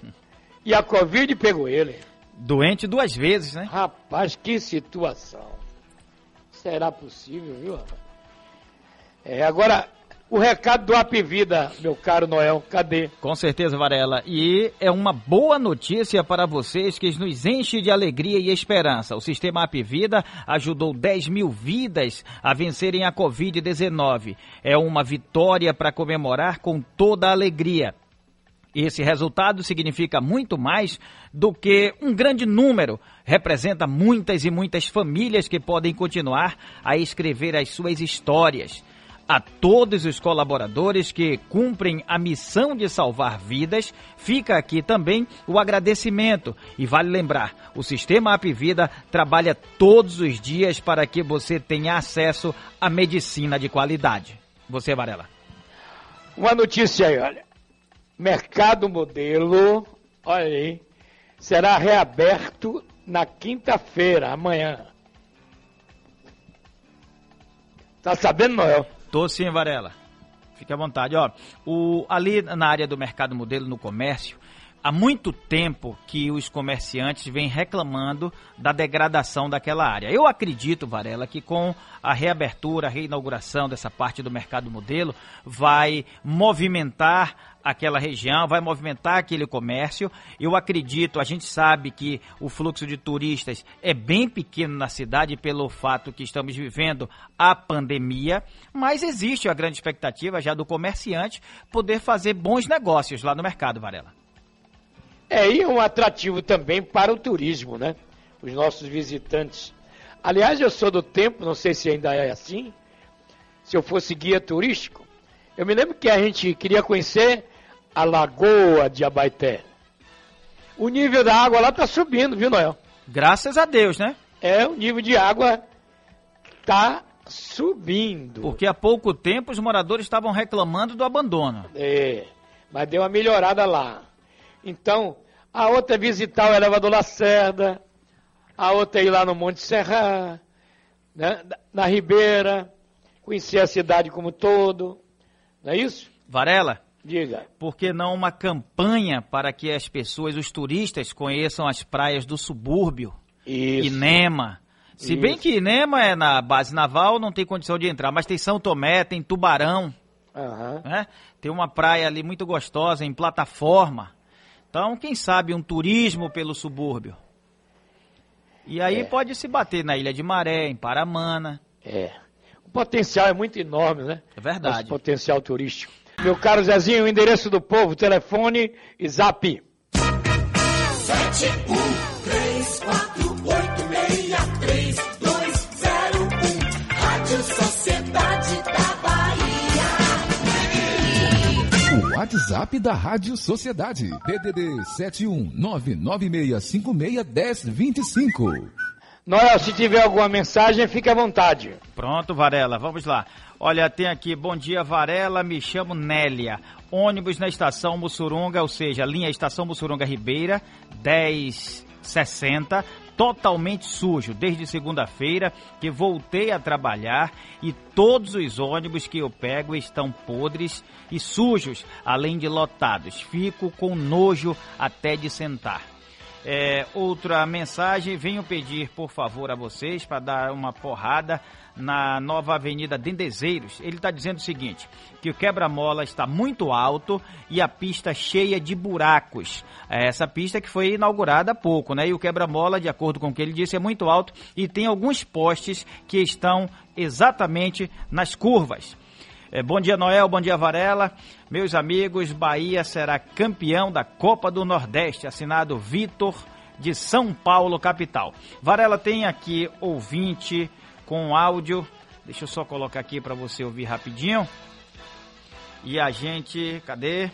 A: e a Covid pegou ele.
D: Doente duas vezes, né?
A: Rapaz, que situação. Será possível, viu? É, agora, o recado do Apivida, meu caro Noel, cadê?
D: Com certeza, Varela. E é uma boa notícia para vocês que nos enche de alegria e esperança. O sistema Apivida ajudou 10 mil vidas a vencerem a Covid-19. É uma vitória para comemorar com toda a alegria. Esse resultado significa muito mais do que um grande número. Representa muitas e muitas famílias que podem continuar a escrever as suas histórias. A todos os colaboradores que cumprem a missão de salvar vidas, fica aqui também o agradecimento. E vale lembrar, o Sistema Apivida trabalha todos os dias para que você tenha acesso à medicina de qualidade. Você, Varela.
A: Uma notícia aí, olha. Mercado Modelo, olha aí, será reaberto na quinta-feira, amanhã. Tá sabendo, Noel?
D: Tô sim, Varela. Fique à vontade. Ó, o, ali na área do mercado modelo, no comércio, há muito tempo que os comerciantes vêm reclamando da degradação daquela área. Eu acredito, Varela, que com a reabertura, a reinauguração dessa parte do mercado modelo, vai movimentar aquela região, vai movimentar aquele comércio. Eu acredito, a gente sabe que o fluxo de turistas é bem pequeno na cidade pelo fato que estamos vivendo a pandemia, mas existe a grande expectativa já do comerciante poder fazer bons negócios lá no mercado, Varela.
A: É, e um atrativo também para o turismo, né? Os nossos visitantes. Aliás, eu sou do tempo, não sei se ainda é assim, se eu fosse guia turístico, eu me lembro que a gente queria conhecer a Lagoa de Abaeté. O nível da água lá está subindo, viu, Noel?
D: Graças a Deus, né?
A: É, o nível de água está subindo.
D: Porque há pouco tempo os moradores estavam reclamando do abandono.
A: É, mas deu uma melhorada lá. Então, a outra é visitar o elevador Lacerda, a outra é ir lá no Monte Serra, né, na Ribeira, conhecer a cidade como todo. Não é isso?
D: Varela,
A: Diga.
D: por que não uma campanha para que as pessoas, os turistas, conheçam as praias do subúrbio?
A: Isso.
D: Inema. Se bem
A: Isso.
D: que Inema é na base naval, não tem condição de entrar, mas tem São Tomé, tem Tubarão,
A: Aham.
D: né? Tem uma praia ali muito gostosa, em plataforma. Então, quem sabe um turismo pelo subúrbio. E aí
A: É.
D: pode se bater na Ilha de Maré, em Paramana.
A: É. O potencial é muito enorme, né?
D: É verdade.
A: Nosso potencial turístico. Meu caro Zezinho, o endereço do povo, telefone e zap.
B: Sete um três quatro oito meia três dois zero um Rádio Sociedade da Bahia.
C: O WhatsApp da Rádio Sociedade. PDD 71996561025.
A: Noel, se tiver alguma mensagem, fique à vontade.
D: Pronto, Varela, vamos lá. Olha, tem aqui, bom dia, Varela, me chamo Nélia. Ônibus na estação Mussurunga, ou seja, linha estação Mussurunga Ribeira, 1060, totalmente sujo, desde segunda-feira que voltei a trabalhar e todos os ônibus que eu pego estão podres e sujos, além de lotados. Fico com nojo até de sentar. É, outra mensagem, venho pedir, por favor, a vocês para dar uma porrada na nova Avenida Dendezeiros. Ele está dizendo o seguinte, que o quebra-mola está muito alto e a pista cheia de buracos. É essa pista que foi inaugurada há pouco, né? E o quebra-mola, de acordo com o que ele disse, é muito alto e tem alguns postes que estão exatamente nas curvas. É, bom dia, Noel. Bom dia, Varela. Meus amigos, Bahia será campeão da Copa do Nordeste. Assinado Vitor de São Paulo, capital. Varela tem aqui ouvinte com áudio. Deixa eu só colocar aqui para você ouvir rapidinho. E a gente. Cadê?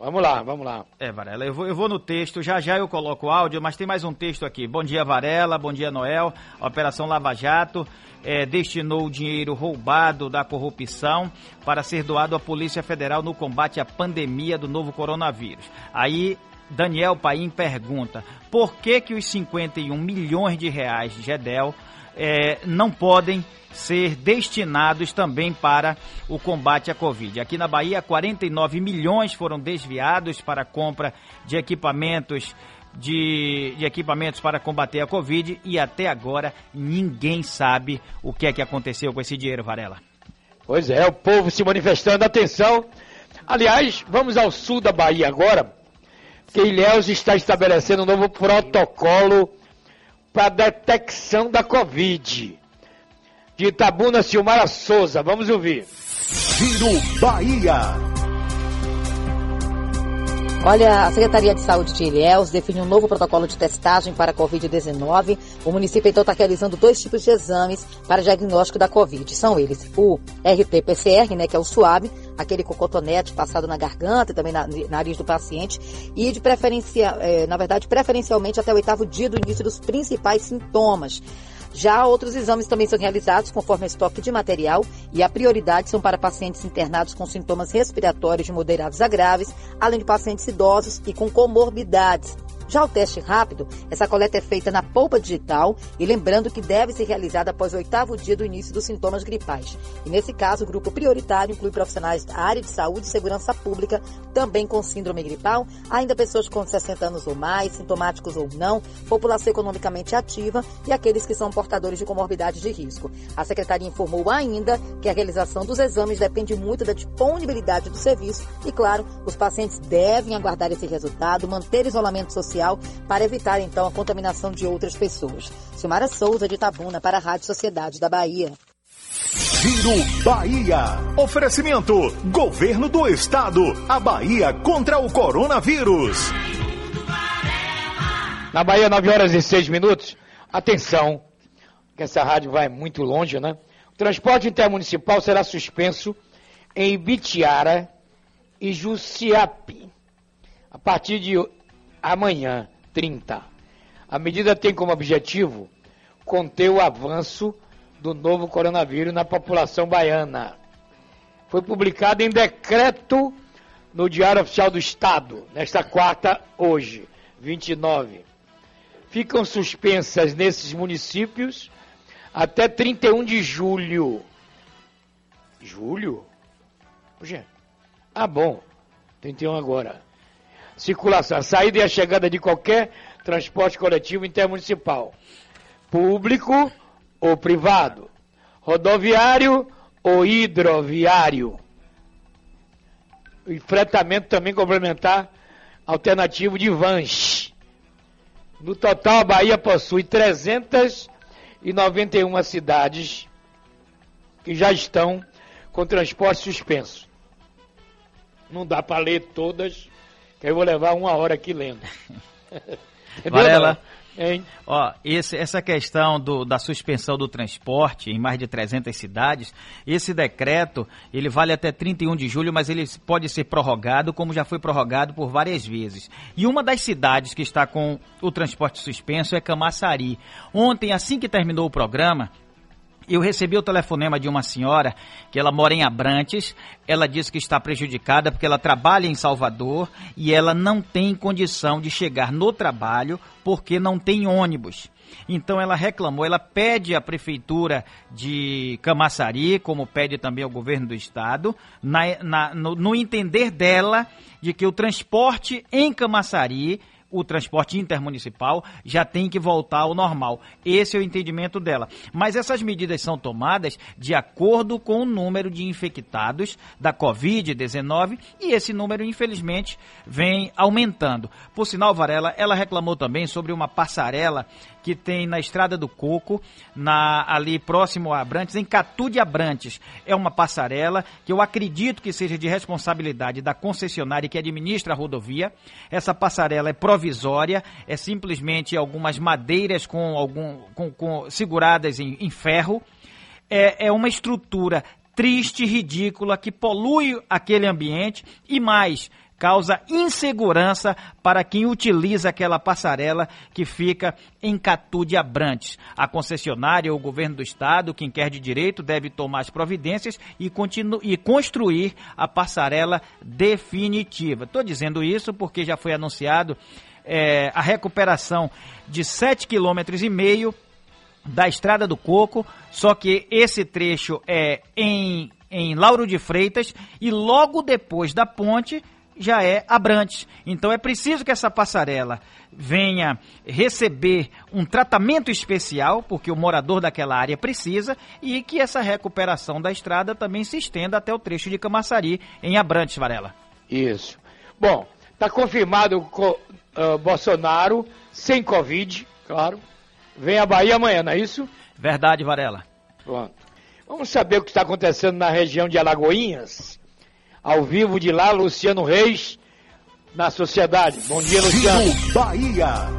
A: Vamos lá, vamos lá.
D: É, Varela, eu vou, eu vou no texto, já já eu coloco o áudio, mas tem mais um texto aqui. Bom dia, Varela, bom dia, Noel. Operação Lava Jato eh, destinou o dinheiro roubado da corrupção para ser doado à Polícia Federal no combate à pandemia do novo coronavírus. Aí, Daniel Paim pergunta, por que que os 51 milhões de reais de GEDEL eh, não podem ser destinados também para o combate à Covid. Aqui na Bahia, 49 milhões foram desviados para a compra de equipamentos de, de equipamentos para combater a Covid e até agora ninguém sabe o que é que aconteceu com esse dinheiro, Varela.
A: Pois é, o povo se manifestando. Atenção. Aliás, vamos ao sul da Bahia agora, porque Ilhéus está estabelecendo um novo protocolo para detecção da Covid. De Itabuna, Silmara Souza. Vamos ouvir.
H: Giro Bahia.
I: Olha, a Secretaria de Saúde de Ilhéus definiu um novo protocolo de testagem para a Covid-19. O município então está realizando dois tipos de exames para diagnóstico da Covid. São eles o RT-PCR, né, que é o suave, aquele com cotonete passado na garganta e também na nariz do paciente, e de preferência, eh, na verdade, preferencialmente até o oitavo dia do início dos principais sintomas. Já outros exames também são realizados conforme o estoque de material e a prioridade são para pacientes internados com sintomas respiratórios de moderados a graves, além de pacientes idosos e com comorbidades. Já o teste rápido, essa coleta é feita na polpa digital e lembrando que deve ser realizada após o oitavo dia do início dos sintomas gripais. E nesse caso, o grupo prioritário inclui profissionais da área de saúde e segurança pública, também com síndrome gripal, ainda pessoas com 60 anos ou mais, sintomáticos ou não, população economicamente ativa e aqueles que são portadores de comorbidades de risco. A secretaria informou ainda que a realização dos exames depende muito da disponibilidade do serviço e, claro, os pacientes devem aguardar esse resultado, manter isolamento social para evitar então a contaminação de outras pessoas. Silmara Souza de Itabuna para a Rádio Sociedade da Bahia.
H: Giro Bahia. Oferecimento: Governo do Estado. A Bahia contra o coronavírus.
A: Na Bahia, 9 horas e 6 minutos. Atenção, que essa rádio vai muito longe, né? O transporte intermunicipal será suspenso em Ibitiara e Jussiape a partir de amanhã, 30. A medida tem como objetivo conter o avanço do novo coronavírus na população baiana. Foi publicado em decreto no Diário Oficial do Estado, nesta quarta, hoje, 29. Ficam suspensas nesses municípios até 31 de julho. Julho? Ah, bom, 31 agora. Circulação, a saída e a chegada de qualquer transporte coletivo intermunicipal, público ou privado, rodoviário ou hidroviário. E fretamento também complementar alternativo de vans. No total, a Bahia possui 391 cidades que já estão com transporte suspenso. Não dá para ler todas, que eu vou levar uma hora aqui lendo. <laughs>
D: Varela, Hein? Ó, esse, essa questão do, da suspensão do transporte em mais de 300 cidades, esse decreto, ele vale até 31 de julho, mas ele pode ser prorrogado, como já foi prorrogado por várias vezes. E uma das cidades que está com o transporte suspenso é Camaçari. Ontem, assim que terminou o programa, eu recebi o telefonema de uma senhora que ela mora em Abrantes. Ela disse que está prejudicada porque ela trabalha em Salvador e ela não tem condição de chegar no trabalho porque não tem ônibus. Então ela reclamou, ela pede à prefeitura de Camaçari, como pede também ao governo do estado, na, na, no, no entender dela de que o transporte em Camaçari o transporte intermunicipal já tem que voltar ao normal. Esse é o entendimento dela. Mas essas medidas são tomadas de acordo com o número de infectados da Covid-19 e esse número, infelizmente, vem aumentando. Por sinal, Varela, ela reclamou também sobre uma passarela que tem na Estrada do Coco, na, ali próximo a Abrantes, em Catu de Abrantes. É uma passarela que eu acredito que seja de responsabilidade da concessionária que administra a rodovia. Essa passarela é provisória, é simplesmente algumas madeiras com algum com, com seguradas em, em ferro. É, é uma estrutura triste, ridícula, que polui aquele ambiente e mais, causa insegurança para quem utiliza aquela passarela que fica em Catu de Abrantes. A concessionária ou o governo do estado, quem quer de direito, deve tomar as providências e, e construir a passarela definitiva. Estou dizendo isso porque já foi anunciado é, a recuperação de 7,5 km da Estrada do Coco, só que esse trecho é em, em Lauro de Freitas e logo depois da ponte já é Abrantes. Então é preciso que essa passarela venha receber um tratamento especial, porque o morador daquela área precisa, e que essa recuperação da estrada também se estenda até o trecho de Camaçari, em Abrantes, Varela.
A: Isso. Bom, está confirmado uh, Bolsonaro sem Covid, claro. Vem a Bahia amanhã, não é isso?
D: Verdade, Varela.
A: Pronto. Vamos saber o que está acontecendo na região de Alagoinhas. Ao vivo de lá, Luciano Reis, na Sociedade. Bom dia, Luciano.
H: Bahia.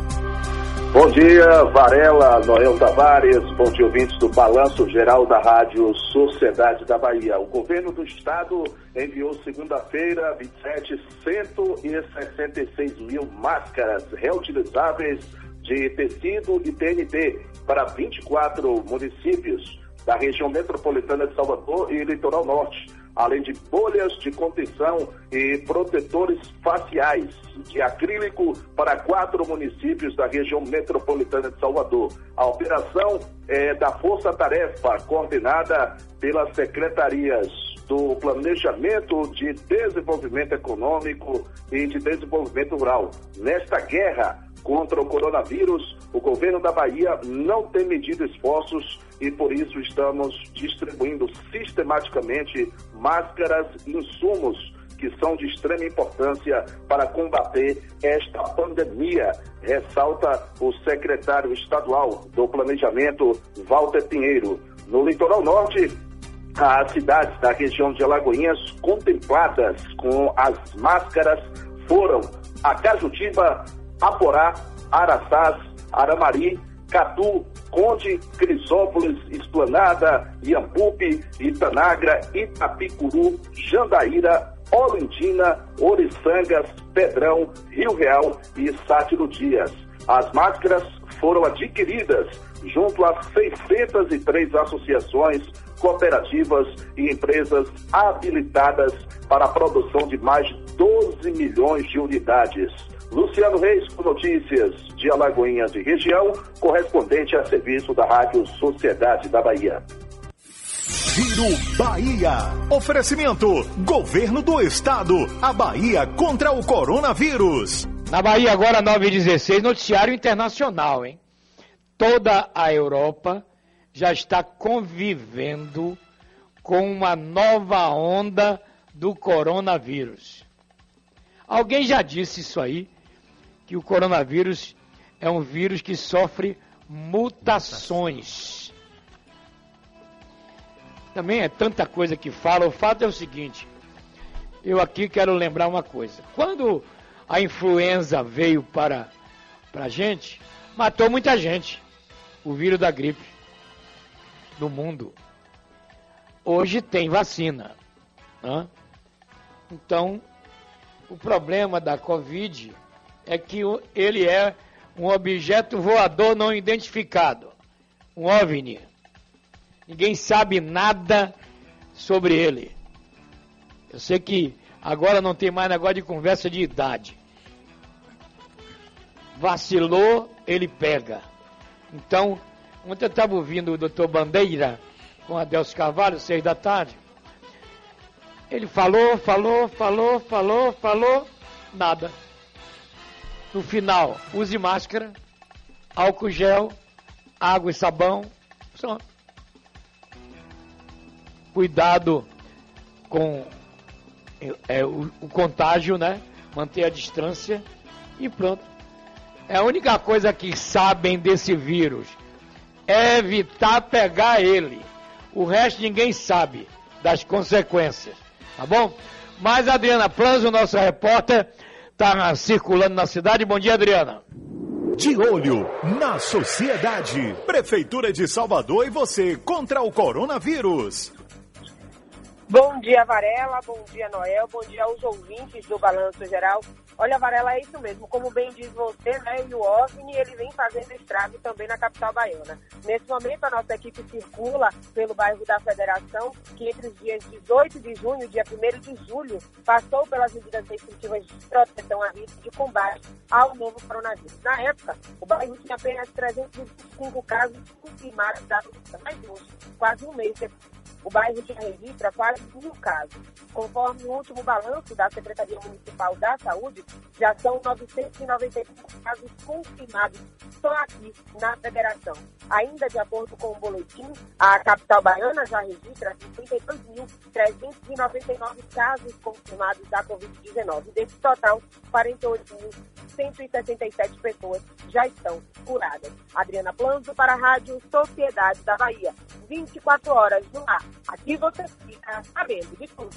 J: Bom dia, Varela, Noel Tavares, bom dia, ouvintes do Balanço Geral da Rádio Sociedade da Bahia. O governo do estado enviou segunda-feira, 27, 166 mil máscaras reutilizáveis de tecido e TNT para 24 municípios da região metropolitana de Salvador e litoral norte além de bolhas de contenção e protetores faciais de acrílico para quatro municípios da região metropolitana de Salvador. A operação é da Força Tarefa, coordenada pelas secretarias do Planejamento de Desenvolvimento Econômico e de Desenvolvimento Rural. Nesta guerra contra o coronavírus, o governo da Bahia não tem medido esforços e por isso estamos distribuindo sistematicamente máscaras e insumos que são de extrema importância para combater esta pandemia, ressalta o secretário estadual do Planejamento, Walter Pinheiro. No litoral norte, as cidades da região de Alagoinhas contempladas com as máscaras foram a Cajutiba, Aporá, Araçás, Aramari, Catu, Conde, Crisópolis, Esplanada, Iampupe, Itanagra, Itapicuru, Jandaíra, Olindina, Oriçangas, Pedrão, Rio Real e Sátiro Dias. As máscaras foram adquiridas junto a 603 associações, cooperativas e empresas habilitadas para a produção de mais de 12 milhões de unidades. Luciano Reis com notícias de Alagoinhas e região, correspondente a serviço da Rádio Sociedade da Bahia.
H: Giro Bahia. Oferecimento: Governo do Estado. A Bahia contra o coronavírus.
A: Na Bahia, agora 9 h 16 noticiário internacional, hein? Toda a Europa já está convivendo com uma nova onda do coronavírus. Alguém já disse isso aí, que o coronavírus é um vírus que sofre mutações. Também é tanta coisa que fala. O fato é o seguinte: eu aqui quero lembrar uma coisa. Quando a influenza veio para, a gente, matou muita gente. O vírus da gripe no mundo. Hoje tem vacina. Né? Então, o problema da Covid é que ele é um objeto voador não identificado, um OVNI. Ninguém sabe nada sobre ele. Eu sei que agora não tem mais negócio de conversa de idade. Vacilou, ele pega. Então, ontem eu estava ouvindo o doutor Bandeira com Adelso Carvalho, seis da tarde. Ele falou, falou, falou, falou, falou, nada. No final, use máscara, álcool gel, água e sabão. Cuidado com é, o, o, contágio, né? Manter a distância e pronto. É a única coisa que sabem desse vírus é evitar pegar ele. O resto ninguém sabe das consequências, tá bom? Mas Adriana Planzo, nossa repórter, está circulando na cidade. Bom dia, Adriana.
H: De olho na sociedade. Prefeitura de Salvador e você contra o coronavírus.
K: Bom dia, Varela. Bom dia, Noel. Bom dia aos ouvintes do Balanço Geral. Olha, Varela, é isso mesmo. Como bem diz você, né, e o OVNI, ele vem fazendo estrago também na capital baiana. Nesse momento, a nossa equipe circula pelo bairro da Federação, que entre os dias 18 de junho e dia 1 de julho, passou pelas medidas restritivas de proteção à e de combate ao novo coronavírus. Na época, o bairro tinha apenas 325 casos confirmados da doença, mas hoje, quase um mês depois, o bairro já registra quase mil casos. Conforme o último balanço da Secretaria Municipal da Saúde, já são 995 casos confirmados só aqui na federação. Ainda de acordo com o boletim, a capital baiana já registra 52.399 casos confirmados da Covid-19. Desse total, 48.167 pessoas já estão curadas. Adriana Planzo para a Rádio Sociedade da Bahia. 24 horas no ar. Aqui você fica sabendo de tudo.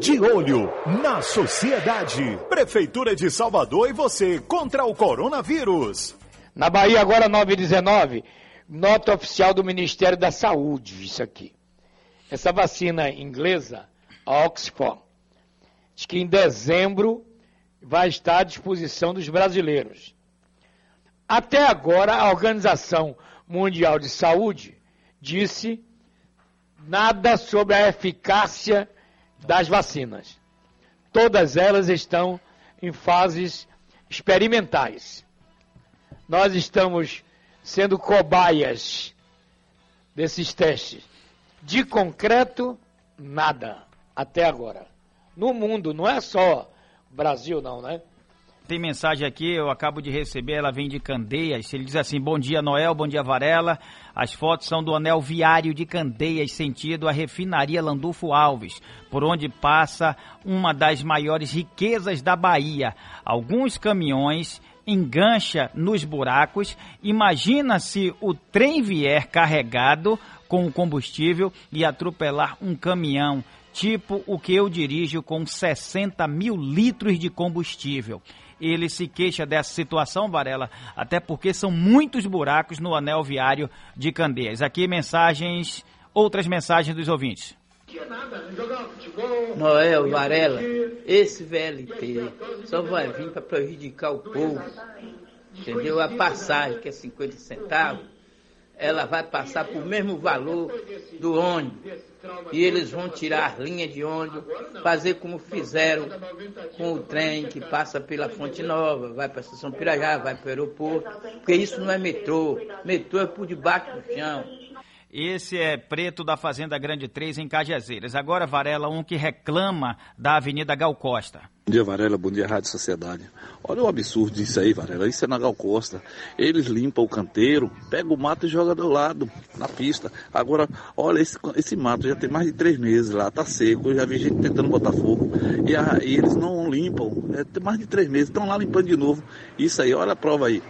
H: De olho na sociedade. Prefeitura de Salvador e você contra o coronavírus.
A: Na Bahia, agora 919, nota oficial do Ministério da Saúde, isso aqui. Essa vacina inglesa, a Oxford, diz que em dezembro vai estar à disposição dos brasileiros. Até agora, a Organização Mundial de Saúde disse nada sobre a eficácia das vacinas. Todas elas estão em fases experimentais. Nós estamos sendo cobaias desses testes. De concreto, nada até agora. No mundo, não é só Brasil, não, né?
D: Tem mensagem aqui, eu acabo de receber, ela vem de Candeias. Ele diz assim: Bom dia, Noel, bom dia, Varela. As fotos são do anel viário de Candeias, sentido a refinaria Landulfo Alves, por onde passa uma das maiores riquezas da Bahia. Alguns caminhões engancha nos buracos. Imagina se o trem vier carregado com combustível e atropelar um caminhão, tipo o que eu dirijo com 60 mil litros de combustível ele se queixa dessa situação, Varela, até porque são muitos buracos no anel viário de Candeias. Aqui mensagens, outras mensagens dos ouvintes.
L: Noel, Varela, esse VLT só vai vir para prejudicar o povo. entendeu? A passagem, que é 50 centavos, ela vai passar por mesmo valor do ônibus. E eles vão tirar as linhas de ônibus, fazer como fizeram com o trem que passa pela Fonte Nova, vai para a estação Pirajá, vai para o aeroporto, porque isso não é metrô. Metrô é por debaixo do chão.
D: Esse é Preto da Fazenda Grande 3 em Cajazeiras. Agora, Varela, um que reclama da Avenida Gal Costa.
M: Bom dia, Varela. Bom dia, Rádio Sociedade. Olha o absurdo disso aí, Varela. Isso é na Gal Costa. Eles limpam o canteiro, pegam o mato e jogam do lado, na pista. Agora, olha, esse, esse mato já tem mais de três meses lá, tá seco. Eu já vi gente tentando botar fogo. E, a, e eles não limpam. É, tem mais de três meses. Estão lá limpando de novo. Isso aí, olha a prova aí.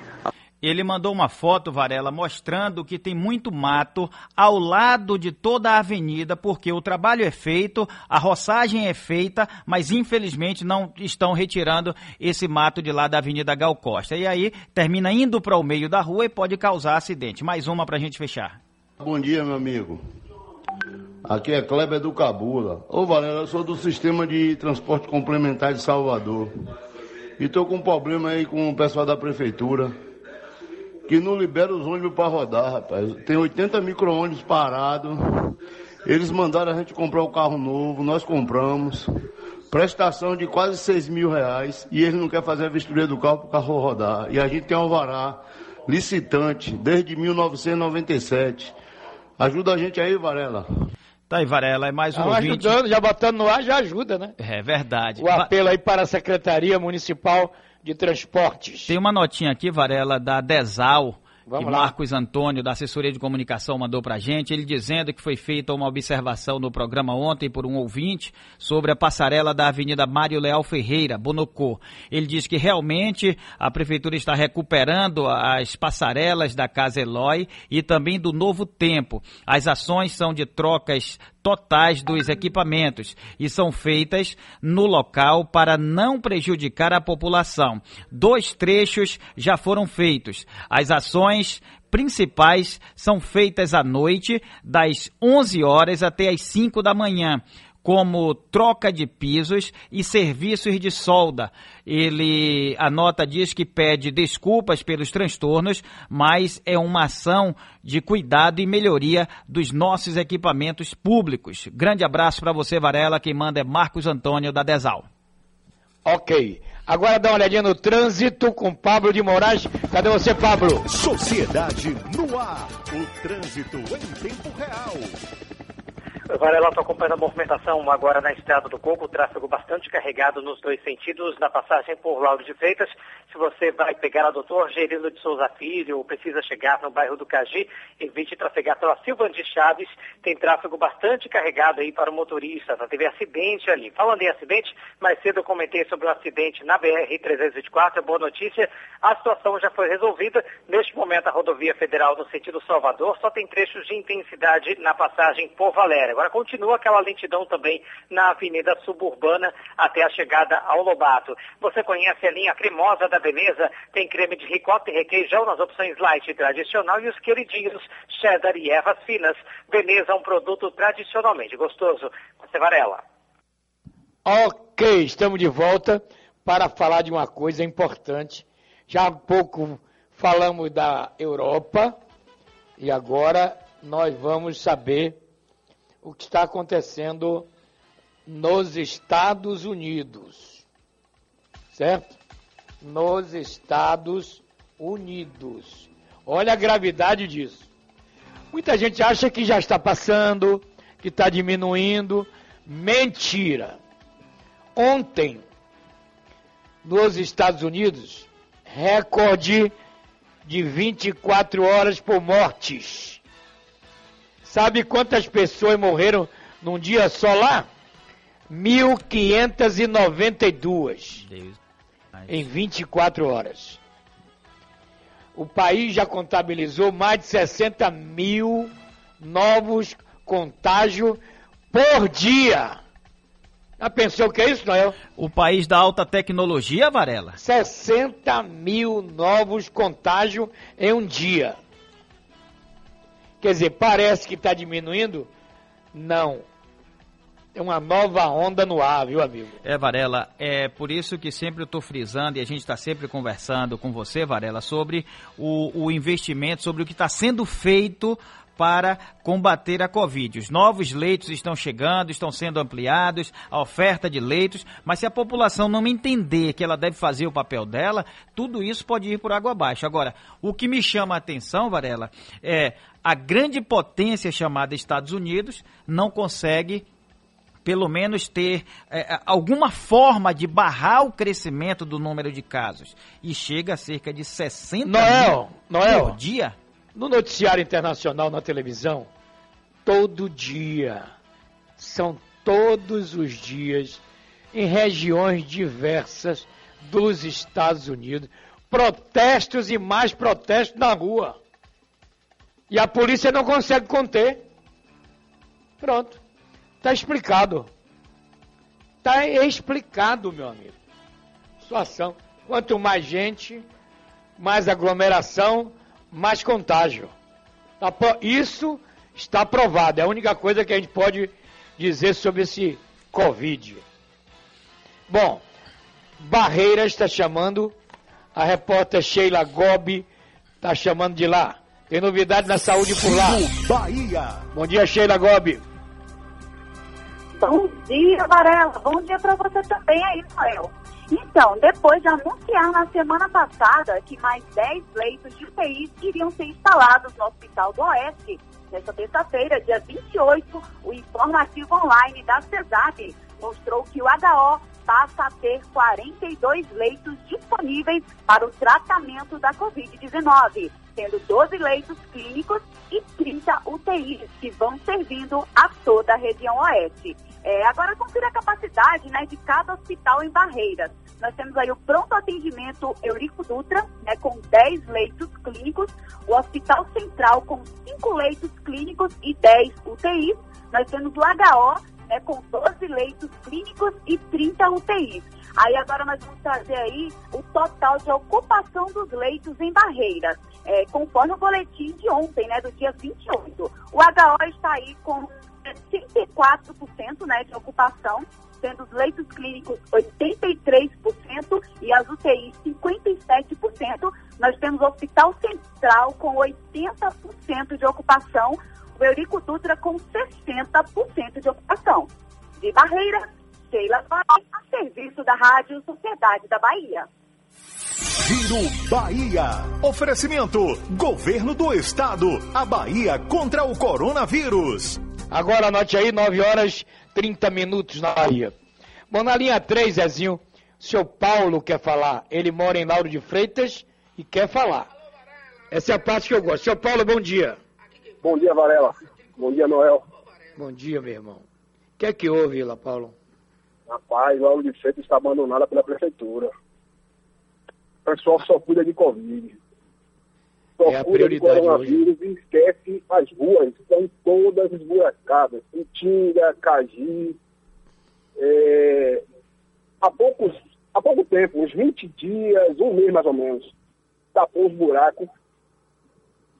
D: Ele mandou uma foto, Varela, mostrando que tem muito mato ao lado de toda a avenida, porque o trabalho é feito, a roçagem é feita, mas infelizmente não estão retirando esse mato de lá da Avenida Gal Costa. E aí termina indo para o meio da rua e pode causar acidente. Mais uma para a gente fechar.
N: Bom dia, meu amigo. Aqui é Kleber do Cabula. Ô, Varela, eu sou do sistema de transporte complementar de Salvador. E tô com um problema aí com o pessoal da prefeitura que não libera os ônibus para rodar, rapaz. Tem 80 micro-ônibus parados. Eles mandaram a gente comprar o um carro novo, nós compramos. Prestação de quase 6 mil reais. E eles não querem fazer a vistoria do carro para o carro rodar. E a gente tem um alvará licitante desde 1997. Ajuda a gente aí, Varela.
D: Tá aí, Varela, é mais um
A: Tá
D: ouvinte.
A: ajudando, já botando no ar já ajuda, né?
D: É verdade.
A: O apelo aí para a Secretaria Municipal de Transportes.
D: Tem uma notinha aqui, Varela, da Desal,
A: Vamos
D: que
A: lá.
D: Marcos Antônio, da assessoria de comunicação, mandou pra gente, ele dizendo que foi feita uma observação no programa ontem por um ouvinte sobre a passarela da Avenida Mário Leal Ferreira, Bonocô. Ele diz que realmente a prefeitura está recuperando as passarelas da Casa Eloy e também do Novo Tempo. As ações são de trocas totais dos equipamentos e são feitas no local para não prejudicar a população. Dois trechos já foram feitos. As ações principais são feitas à noite, das 11 horas até as 5 da manhã como troca de pisos e serviços de solda. Ele, a nota diz que pede desculpas pelos transtornos, mas é uma ação de cuidado e melhoria dos nossos equipamentos públicos. Grande abraço para você, Varela. Quem manda é Marcos Antônio da Desal.
A: Ok. Agora dá uma olhadinha no trânsito com Pablo de Moraes. Cadê você, Pablo?
H: Sociedade no ar. O trânsito em tempo real.
O: Varela, estou acompanhando a movimentação agora na Estrada do Coco, o tráfego bastante carregado nos dois sentidos, na passagem por Lauro de Freitas. Se você vai pegar a doutor Gerino de Souza Filho ou precisa chegar no bairro do Cagi, evite trafegar pela Silva de Chaves. Tem tráfego bastante carregado aí para o motorista. Já teve acidente ali. Falando em acidente, mais cedo eu comentei sobre o acidente na BR-324. Boa notícia, a situação já foi resolvida. Neste momento, a rodovia federal no sentido Salvador só tem trechos de intensidade na passagem por Valéria. Agora continua aquela lentidão também na Avenida Suburbana até a chegada ao Lobato. Você conhece a linha cremosa da Beleza? Tem creme de ricota e requeijão nas opções light tradicional e os queridinhos cheddar e ervas finas. Beleza é um produto tradicionalmente gostoso. Você Varela.
A: Ok, estamos de volta para falar de uma coisa importante. Já há pouco falamos da Europa e agora nós vamos saber o que está acontecendo nos Estados Unidos. Certo? Nos Estados Unidos. Olha a gravidade disso. Muita gente acha que já está passando, que está diminuindo. Mentira. Ontem, nos Estados Unidos, recorde de 24 horas por mortes. Sabe quantas pessoas morreram num dia só lá? 1.592 em 24 horas. O país já contabilizou mais de 60 mil novos contágios por dia. Já pensou o que é isso, Noel?
D: O país da alta tecnologia, Varela?
A: 60 mil novos contágios em um dia. Quer dizer, parece que está diminuindo? Não. Tem uma nova onda no ar, viu, amigo?
D: É, Varela, é por isso que sempre eu estou frisando e a gente está sempre conversando com você, Varela, sobre o, o investimento, sobre o que está sendo feito para combater a Covid. Os novos leitos estão chegando, estão sendo ampliados, a oferta de leitos, mas se a população não entender que ela deve fazer o papel dela, tudo isso pode ir por água abaixo. Agora, o que me chama a atenção, Varela, é a grande potência chamada Estados Unidos não consegue pelo menos ter é, alguma forma de barrar o crescimento do número de casos. E chega a cerca de 60
A: Noel,
D: mil
A: Noel,
D: por dia.
A: No noticiário internacional na televisão, todo dia, são todos os dias, em regiões diversas dos Estados Unidos, protestos e mais protestos na rua. E a polícia não consegue conter. Pronto. Está explicado. Está explicado, meu amigo. Situação. Quanto mais gente, mais aglomeração, mais contágio. Tá isso está provado. É a única coisa que a gente pode dizer sobre esse Covid. Bom, Barreira está chamando, a repórter Sheila Gobi está chamando de lá. Tem novidade na saúde por lá.
H: Bahia.
A: Bom dia, Sheila Gobi.
P: Bom dia, Varela. Bom dia para você também aí, Noel. Então, depois de anunciar na semana passada que mais 10 leitos de UTI iriam ser instalados no Hospital do Oeste, nesta terça-feira, dia 28, o informativo online da CESAP mostrou que o HO passa a ter 42 leitos disponíveis para o tratamento da Covid-19, sendo 12 leitos clínicos e 30 UTIs que vão servindo a toda a região oeste. É, agora confira a capacidade né, de cada hospital em Barreiras. Nós temos aí o pronto atendimento Eurico Dutra, né, com 10 leitos clínicos, o Hospital Central com 5 leitos clínicos e 10 UTIs. Nós temos o HO, né, com 12 leitos clínicos e 30 UTIs. Aí agora nós vamos trazer aí o total de ocupação dos leitos em Barreiras. É, conforme o boletim de ontem, né, do dia 28. O HO está aí com 64% né, de ocupação, sendo os leitos clínicos 83% e as UTIs 57%. Nós temos o Hospital Central com 80% de ocupação, o Eurico Dutra com 60% de ocupação. De Barreira, Sheila Vai, a serviço da Rádio Sociedade da Bahia.
H: Giro Bahia. Oferecimento: Governo do Estado. A Bahia contra o coronavírus.
A: Agora anote aí, 9 horas 30 minutos na Bahia. Bom, na linha 3, Zezinho, o seu Paulo quer falar. Ele mora em Lauro de Freitas e quer falar. Essa é a parte que eu gosto. Seu Paulo, bom dia.
Q: Bom dia, Varela. Bom dia, Noel.
A: Bom dia, meu irmão. O que é que houve lá, Paulo?
Q: Rapaz, Lauro de Freitas está abandonada pela prefeitura. O pessoal só cuida de Covid. Só
A: É a prioridade
Q: coronavírus e esquece as ruas. Estão todas esburacadas. Itinga, Cagi. É... Há, poucos, há pouco tempo, uns 20 dias, um mês mais ou menos, tapou os buracos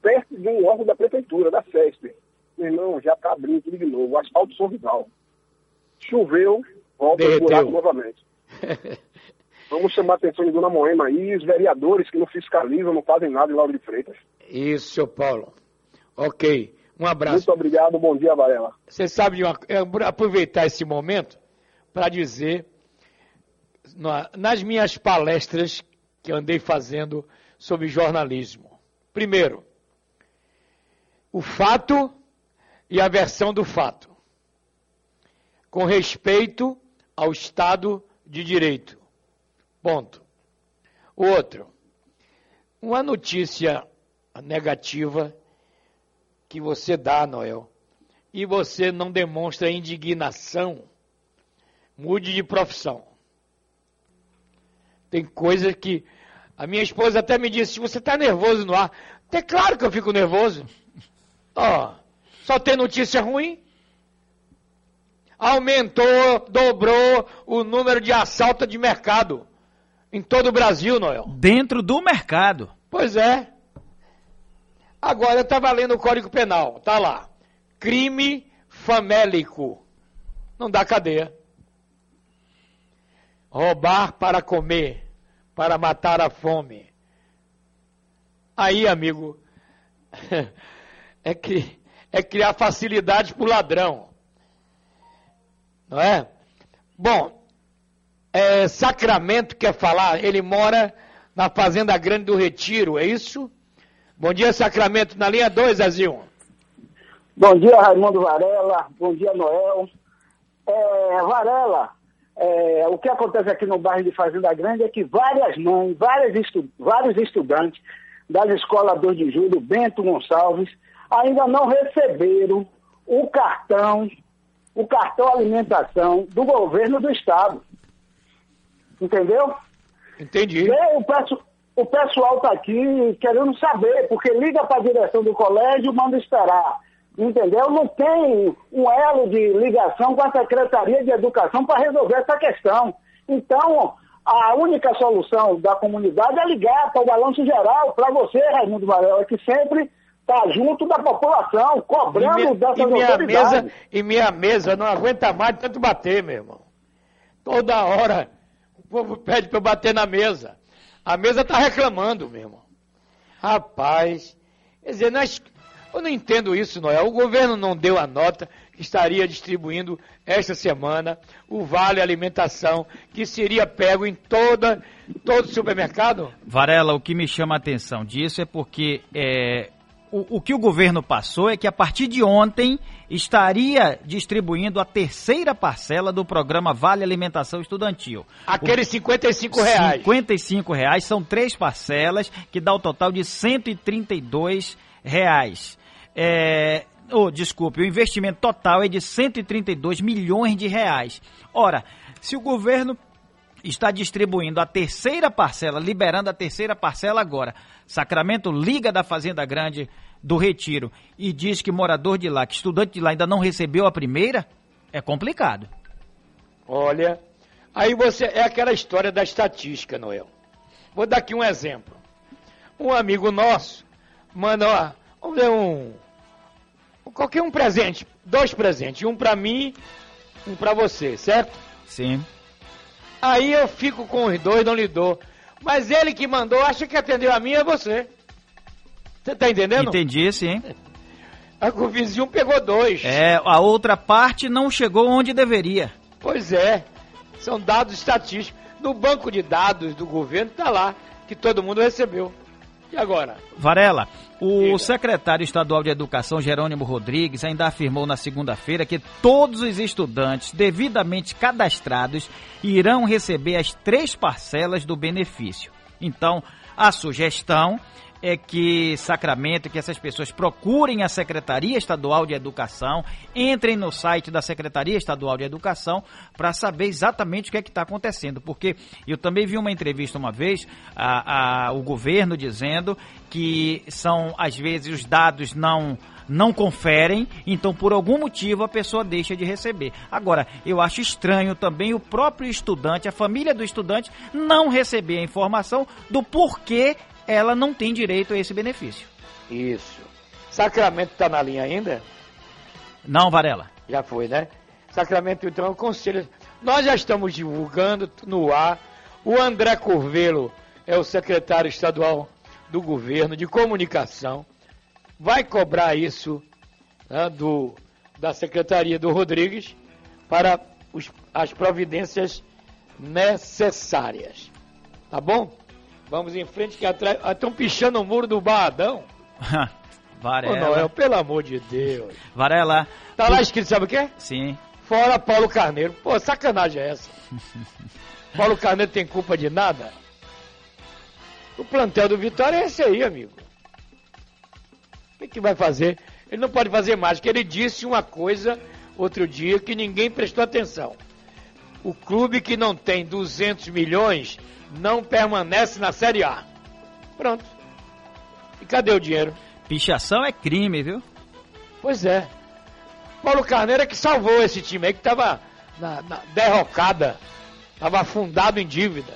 Q: perto de um órgão da prefeitura, da FESP. Meu irmão, já está abrindo tudo de novo. Asfalto sorridal. Choveu, volta os
A: Derreteu.
Q: buracos novamente. <laughs> Vamos chamar a atenção de Dona Moema aí, os vereadores que não fiscalizam, não fazem nada em Lauro de Freitas.
A: Isso, seu Paulo. Ok. Um abraço.
Q: Muito obrigado, bom dia, Varela.
A: Você sabe de uma, aproveitar esse momento para dizer, na- nas minhas palestras que andei fazendo sobre jornalismo. Primeiro, o fato e a versão do fato, com respeito ao Estado de Direito. Ponto. O outro, uma notícia negativa que você dá, Noel, e você não demonstra indignação, mude de profissão. Tem coisas que. A minha esposa até me disse: você está nervoso no ar. É claro que eu fico nervoso. Ó, só tem notícia ruim. Aumentou, dobrou o número de assalto de mercado em todo o Brasil, Noel.
D: Dentro do mercado.
A: Pois é. Agora eu estava lendo o Código Penal, tá lá. Crime famélico. não dá cadeia. Roubar para comer, para matar a fome. Aí, amigo, <laughs> é, que, é criar facilidade para o ladrão. Não é? Bom, é, Sacramento quer falar, ele mora na Fazenda Grande do Retiro, é isso? Bom dia, Sacramento, na linha 2, Zezinho.
R: Bom dia, Raimundo Varela. Bom dia, Noel. É, Varela, é, o que acontece aqui no bairro de Fazenda Grande é que várias mães, várias estu vários estudantes das escolas 2 de julho, Bento Gonçalves, ainda não receberam o cartão, o cartão alimentação do governo do estado. Entendeu?
A: Entendi.
R: E o, peço, o pessoal está aqui querendo saber, porque liga para a direção do colégio e manda esperar. Entendeu? Não tem um elo de ligação com a Secretaria de Educação para resolver essa questão. Então, a única solução da comunidade é ligar para o balanço geral, para você, Raimundo Varela, que sempre está junto da população, cobrando
A: e minha,
R: dessas
A: e minha mesa E minha mesa não aguenta mais tanto bater, meu irmão. Toda hora povo pede para eu bater na mesa. A mesa está reclamando, meu irmão. Rapaz, quer dizer, nós, eu não entendo isso, Noel. O governo não deu a nota que estaria distribuindo esta semana o Vale Alimentação, que seria pego em toda, todo supermercado?
D: Varela, o que me chama a atenção disso é porque é, o, o que o governo passou é que a partir de ontem estaria distribuindo a terceira parcela do programa Vale Alimentação Estudantil.
A: Aqueles 55 reais.
D: 55 reais, são três parcelas, que dá o total de 132 reais. É, oh, desculpe, o investimento total é de 132 milhões de reais. Ora, se o governo está distribuindo a terceira parcela, liberando a terceira parcela agora, Sacramento liga da Fazenda Grande do Retiro e diz que morador de lá, que estudante de lá ainda não recebeu a primeira, é complicado.
A: Olha, aí você é aquela história da estatística, Noel. Vou dar aqui um exemplo. Um amigo nosso manda, ó, vamos ver um qualquer um presente, dois presentes, um para mim, um para você, certo?
D: Sim.
A: Aí eu fico com os dois, não lhe dou. Mas ele que mandou, acha que atendeu a mim é você. Você tá entendendo?
D: Entendi, sim.
A: A, o vizinho pegou dois.
D: É, a outra parte não chegou onde deveria.
A: Pois é. São dados estatísticos. No banco de dados do governo tá lá que todo mundo recebeu. E agora?
D: Varela, o secretário estadual de Educação, Jerônimo Rodrigues, ainda afirmou na segunda-feira que todos os estudantes devidamente cadastrados irão receber as três parcelas do benefício. Então, a sugestão é que Sacramento, que essas pessoas procurem a Secretaria Estadual de Educação, entrem no site da Secretaria Estadual de Educação para saber exatamente o que é que está acontecendo. Porque eu também vi uma entrevista uma vez, a, a, o governo dizendo que são, às vezes, os dados não não conferem, então por algum motivo a pessoa deixa de receber. Agora, eu acho estranho também o próprio estudante, a família do estudante, não receber a informação do porquê ela não tem direito a esse benefício.
A: Isso. Sacramento está na linha ainda?
D: Não, Varela.
A: Já foi, né? Sacramento, então, o conselho. Nós já estamos divulgando no ar. O André Curvelo é o secretário estadual do governo de comunicação. Vai cobrar isso né, do, da secretaria do Rodrigues para os, as providências necessárias. Tá bom? Vamos em frente que atrás. Estão pichando o muro do Barradão. <laughs>
D: Varela.
A: Ô, Noel, pelo amor de Deus.
D: Varela.
A: Tá lá escrito, sabe o quê?
D: Sim.
A: Fora Paulo Carneiro. Pô, sacanagem é essa? <laughs> Paulo Carneiro tem culpa de nada? O plantel do Vitória é esse aí, amigo. O que, que vai fazer? Ele não pode fazer mais, porque ele disse uma coisa outro dia que ninguém prestou atenção. O clube que não tem 200 milhões não permanece na Série A. Pronto. E cadê o dinheiro?
D: Pichação é crime, viu?
A: Pois é. Paulo Carneiro é que salvou esse time aí que estava na, na, derrocada, estava afundado em dívida.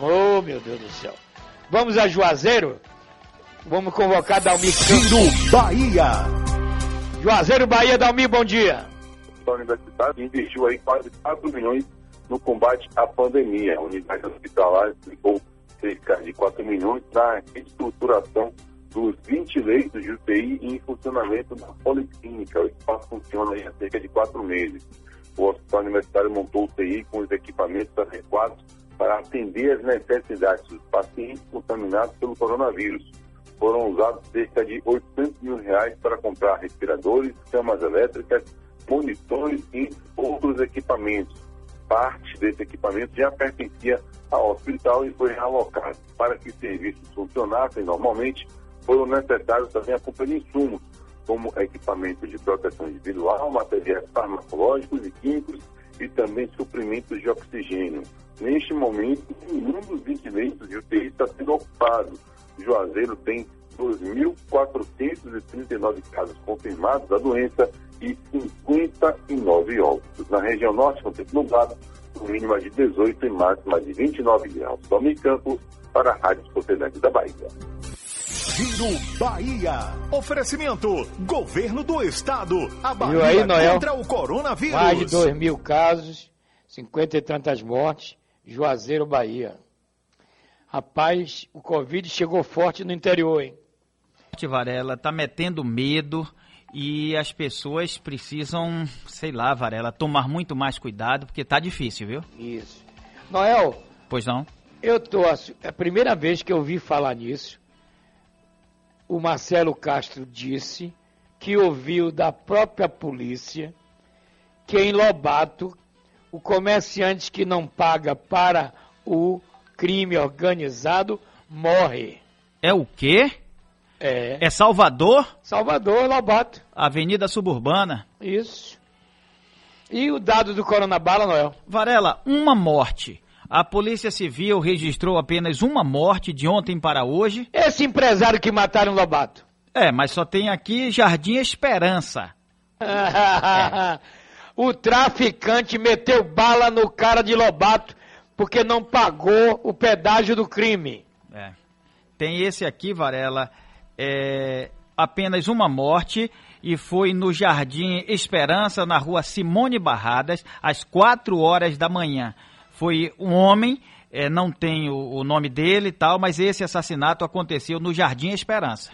A: Oh, meu Deus do céu. Vamos a Juazeiro? Vamos convocar Dalmi
H: Giro Bahia.
A: Juazeiro, Bahia, Dalmi, bom dia.
S: hospital universitário investiu aí quase 4 milhões no combate à pandemia. A unidade hospitalar aplicou cerca de 4 milhões para a reestruturação dos 20 leitos de UTI em funcionamento da policlínica. O espaço funciona há cerca de 4 meses. O hospital universitário montou UTI com os equipamentos adequados para atender as necessidades dos pacientes contaminados pelo coronavírus. Foram usados cerca de 800 mil reais para comprar respiradores, camas elétricas, monitores e outros equipamentos. Parte desse equipamento já pertencia ao hospital e foi realocado. Para que os serviços funcionassem normalmente, foram necessários também a compra de insumos, como equipamento de proteção individual, materiais farmacológicos e químicos e também suprimentos de oxigênio. Neste momento, nenhum dos 20 leitos de UTI está sendo ocupado. Juazeiro tem 2.439 casos confirmados da doença e 59 óbitos. Na região norte, com tempo nublado, com mínima de 18 e máxima de 29 graus. Tome Campos para a Rádio Sociedade da Bahia.
H: Giro Bahia. Oferecimento: Governo do Estado. A Bahia
A: aí, Noel?
H: contra o coronavírus.
A: Mais de 2 mil casos, 50 e tantas mortes, Juazeiro, Bahia. Rapaz, o Covid chegou forte no interior, hein?
D: Varela tá metendo medo e as pessoas precisam, sei lá, Varela, tomar muito mais cuidado porque tá difícil, viu?
A: Isso. Noel,
D: Pois não?
A: eu tô. ass- É a primeira vez que eu ouvi falar nisso. O Marcelo Castro disse que ouviu da própria polícia que em Lobato o comerciante que não paga para o crime organizado morre.
D: É o quê?
A: É.
D: É Salvador?
A: Salvador, Lobato.
D: Avenida Suburbana.
A: Isso. E o dado do Coronabala, Noel?
D: Varela, uma morte. A Polícia Civil registrou apenas uma morte de ontem para hoje.
A: Esse empresário que mataram em Lobato.
D: É, mas só tem aqui Jardim Esperança. <laughs>
A: o traficante meteu bala no cara de Lobato porque não pagou o pedágio do crime.
D: É. Tem esse aqui, Varela, é, apenas uma morte e foi no Jardim Esperança, na rua Simone Barradas, às 4 horas da manhã. Foi um homem, é, não tem o, o nome dele e tal, mas esse assassinato aconteceu no Jardim Esperança.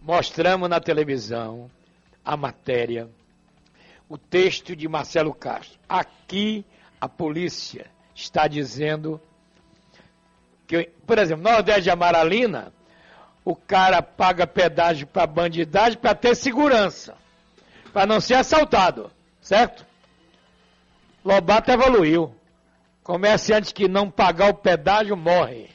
A: Mostramos na televisão a matéria, o texto de Marcelo Castro. Aqui a polícia está dizendo que, por exemplo, Nordeste de Amaralina, o cara paga pedágio para bandidagem para ter segurança, para não ser assaltado, certo? Lobato evoluiu. Comerciante que não pagar o pedágio morre.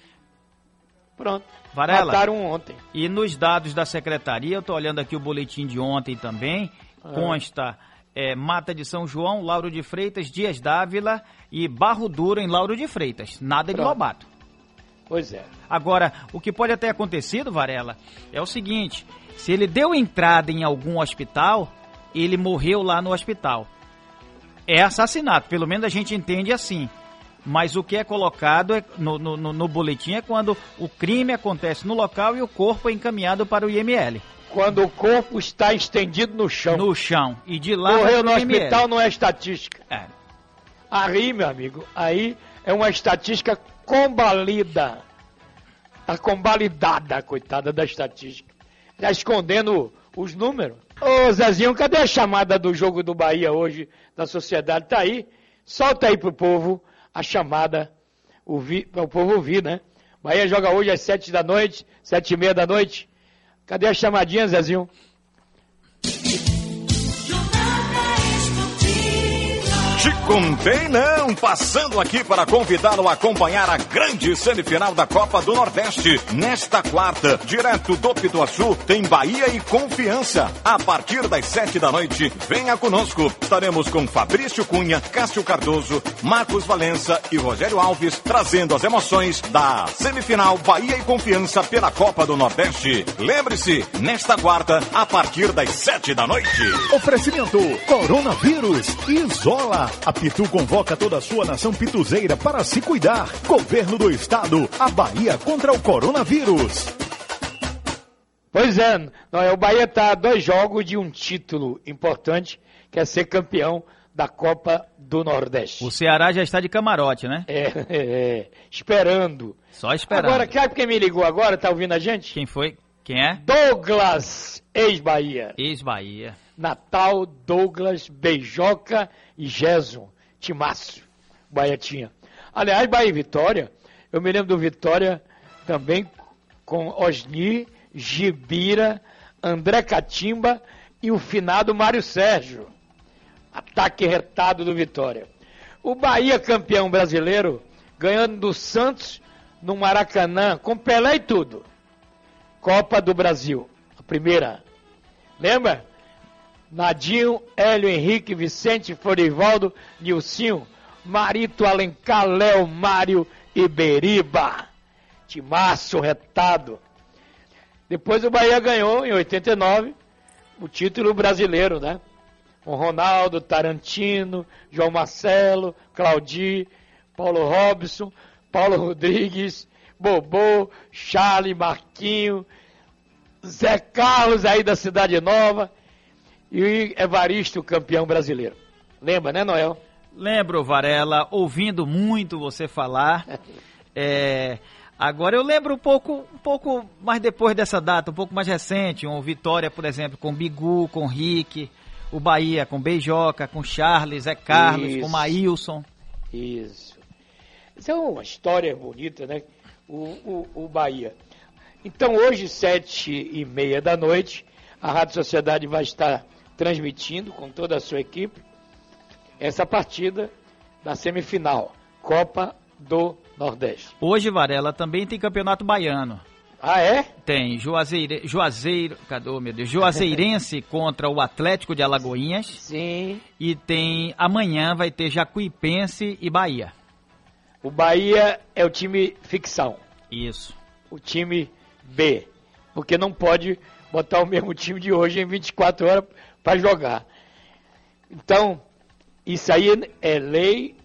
A: Pronto.
D: Varela.
A: Mataram ontem.
D: E nos dados da secretaria, eu estou olhando aqui o boletim de ontem também,
A: Ah.
D: consta é, Mata de São João, Lauro de Freitas, Dias Dávila e Barro Duro em Lauro de Freitas. Nada de
A: Pronto.
D: Lobato.
A: Pois é.
D: Agora, o que pode ter acontecido, Varela, é o seguinte: se ele deu entrada em algum hospital, ele morreu lá no hospital. É assassinato, pelo menos a gente entende assim. Mas o que é colocado é- no, no- no- boletim é quando o crime acontece no local e o corpo é encaminhado para o IML.
A: Quando o corpo está estendido no chão.
D: No chão. E de lá
A: Morreu no
D: IML.
A: hospital não é estatística.
D: É.
A: Aí, meu amigo, aí é uma estatística combalida. A combalidada, coitada da estatística. Já escondendo os números. Ô Zezinho, cadê a chamada do jogo do Bahia hoje da sociedade? Tá aí. Solta aí pro povo a chamada, para o povo ouvir, né? Bahia joga hoje às sete da noite, sete e meia da noite. Cadê a chamadinha, Zezinho?
H: Te contei não, passando aqui para convidá-lo a acompanhar a grande semifinal da Copa do Nordeste. Nesta quarta, direto do Pituaçu, tem Bahia e Confiança. A partir das sete da noite, venha conosco. Estaremos com Fabrício Cunha, Cássio Cardoso, Marcos Valença e Rogério Alves, trazendo as emoções da semifinal Bahia e Confiança pela Copa do Nordeste. Lembre-se, nesta quarta, a partir das sete da noite. Oferecimento Coronavírus Isola. A Pitu convoca toda a sua nação pituzeira para se cuidar. Governo do Estado, a Bahia contra o coronavírus.
A: Pois é, não, é, o Bahia está a dois jogos de um título importante, que quer ser campeão da Copa do Nordeste.
D: O Ceará já está de camarote, né?
A: É, é, é, esperando.
D: Só esperando.
A: Agora, sabe quem me ligou agora? Tá ouvindo a gente?
D: Quem foi? Quem é?
A: Douglas, ex-Bahia.
D: Ex-Bahia.
A: Natal, Douglas, Beijoca e Gerson. Timácio. Bahia tinha. Aliás, Bahia e Vitória, eu me lembro do Vitória também com Osni, Gibira, André Catimba e o finado Mário Sérgio. Ataque retado do Vitória. O Bahia campeão brasileiro, ganhando do Santos no Maracanã, com Pelé e tudo. Copa do Brasil, a primeira. Lembra? Nadinho, Hélio Henrique, Vicente, Florivaldo, Nilcinho, Marito Alencar, Léo, Mário e Beriba. Timaço retado. Depois o Bahia ganhou, em 89, o título brasileiro, né? Com Ronaldo, Tarantino, João Marcelo, Claudi, Paulo Robson, Paulo Rodrigues, Bobô, Charlie, Marquinho, Zé Carlos aí da Cidade Nova e Evaristo, campeão brasileiro. Lembra, né, Noel?
D: Lembro, Varela, ouvindo muito você falar. <laughs> É, agora eu lembro um pouco, um pouco mais depois dessa data, um pouco mais recente, um Vitória, por exemplo, com Bigu, com Rick, o Bahia com Beijoca, com Charles, Zé Carlos,
A: Isso.
D: com Maílson.
A: Isso. Isso é uma história bonita, né? O, o, o Bahia. Então hoje, sete e meia da noite, a Rádio Sociedade vai estar transmitindo com toda a sua equipe essa partida da semifinal, Copa do Nordeste.
D: Hoje, Varela, também tem campeonato baiano.
A: Ah, é?
D: Tem Juazeire, Juazeiro, cadê, meu Deus? Juazeirense <laughs> contra o Atlético de Alagoinhas.
A: Sim.
D: E tem, amanhã vai ter Jacuipense e Bahia.
A: O Bahia é o time ficção.
D: Isso.
A: O time B. Porque não pode botar o mesmo time de hoje em 24 horas para jogar. Então, isso aí é lei,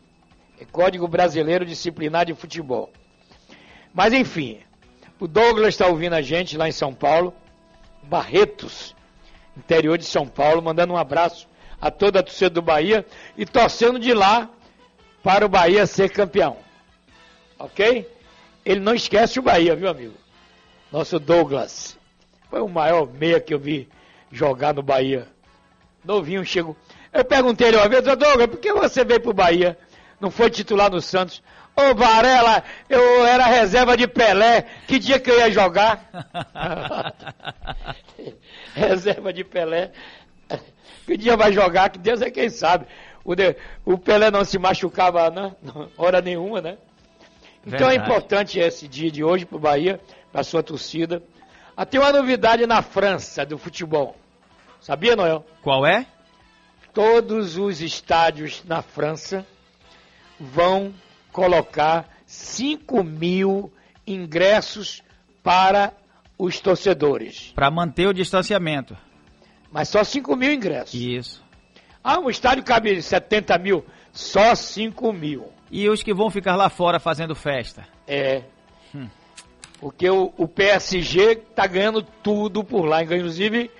A: é Código Brasileiro Disciplinar de Futebol. Mas enfim, o Douglas está ouvindo a gente lá em São Paulo, Barretos, interior de São Paulo, mandando um abraço a toda a torcida do Bahia e torcendo de lá para o Bahia ser campeão. Ok? Ele não esquece o Bahia, viu, amigo? Nosso Douglas. Foi o maior meia que eu vi jogar no Bahia. Novinho chegou. Eu perguntei ele uma vez, Douglas, por que você veio pro Bahia? Não foi titular no Santos? Ô Varela, eu era reserva de Pelé. Que dia que eu ia jogar? <laughs> reserva de Pelé. Que dia vai jogar? Que Deus é quem sabe. O, de- o Pelé não se machucava, né? <laughs> hora nenhuma, né? Então é
D: Verdade.
A: importante esse dia de hoje pro Bahia, pra sua torcida. Ah, tem uma novidade na França do futebol. Sabia, Noel?
D: Qual é?
A: Todos os estádios na França vão colocar 5 mil ingressos para os torcedores.
D: Para manter o distanciamento.
A: Mas só 5 mil ingressos.
D: Isso.
A: Ah, um estádio cabe 70 mil. Só 5 mil.
D: E os que vão ficar lá fora fazendo festa?
A: É.
D: Hum.
A: Porque o, o PSG tá ganhando tudo por lá. Inclusive,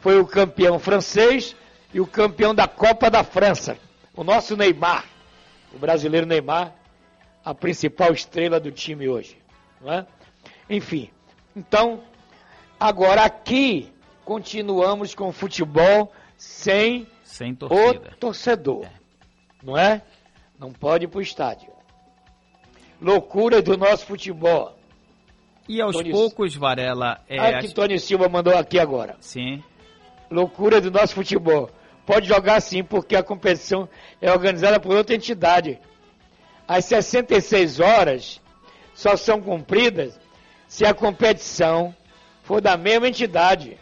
A: foi o campeão francês e o campeão da Copa da França. O nosso Neymar. O brasileiro Neymar, a principal estrela do time hoje. Não é? Enfim. Então, agora aqui continuamos com o futebol sem
D: Sem
A: o
D: torcida.
A: torcedor. Não é? Não pode ir pro estádio. Loucura do nosso futebol.
D: E aos
A: Tony-
D: poucos, Varela, é,
A: Olha o que Tony Silva mandou aqui agora.
D: sim,
A: Loucura do nosso futebol. Pode jogar sim, porque a competição é organizada por outra entidade. As 66 horas só são cumpridas se a competição for da mesma entidade.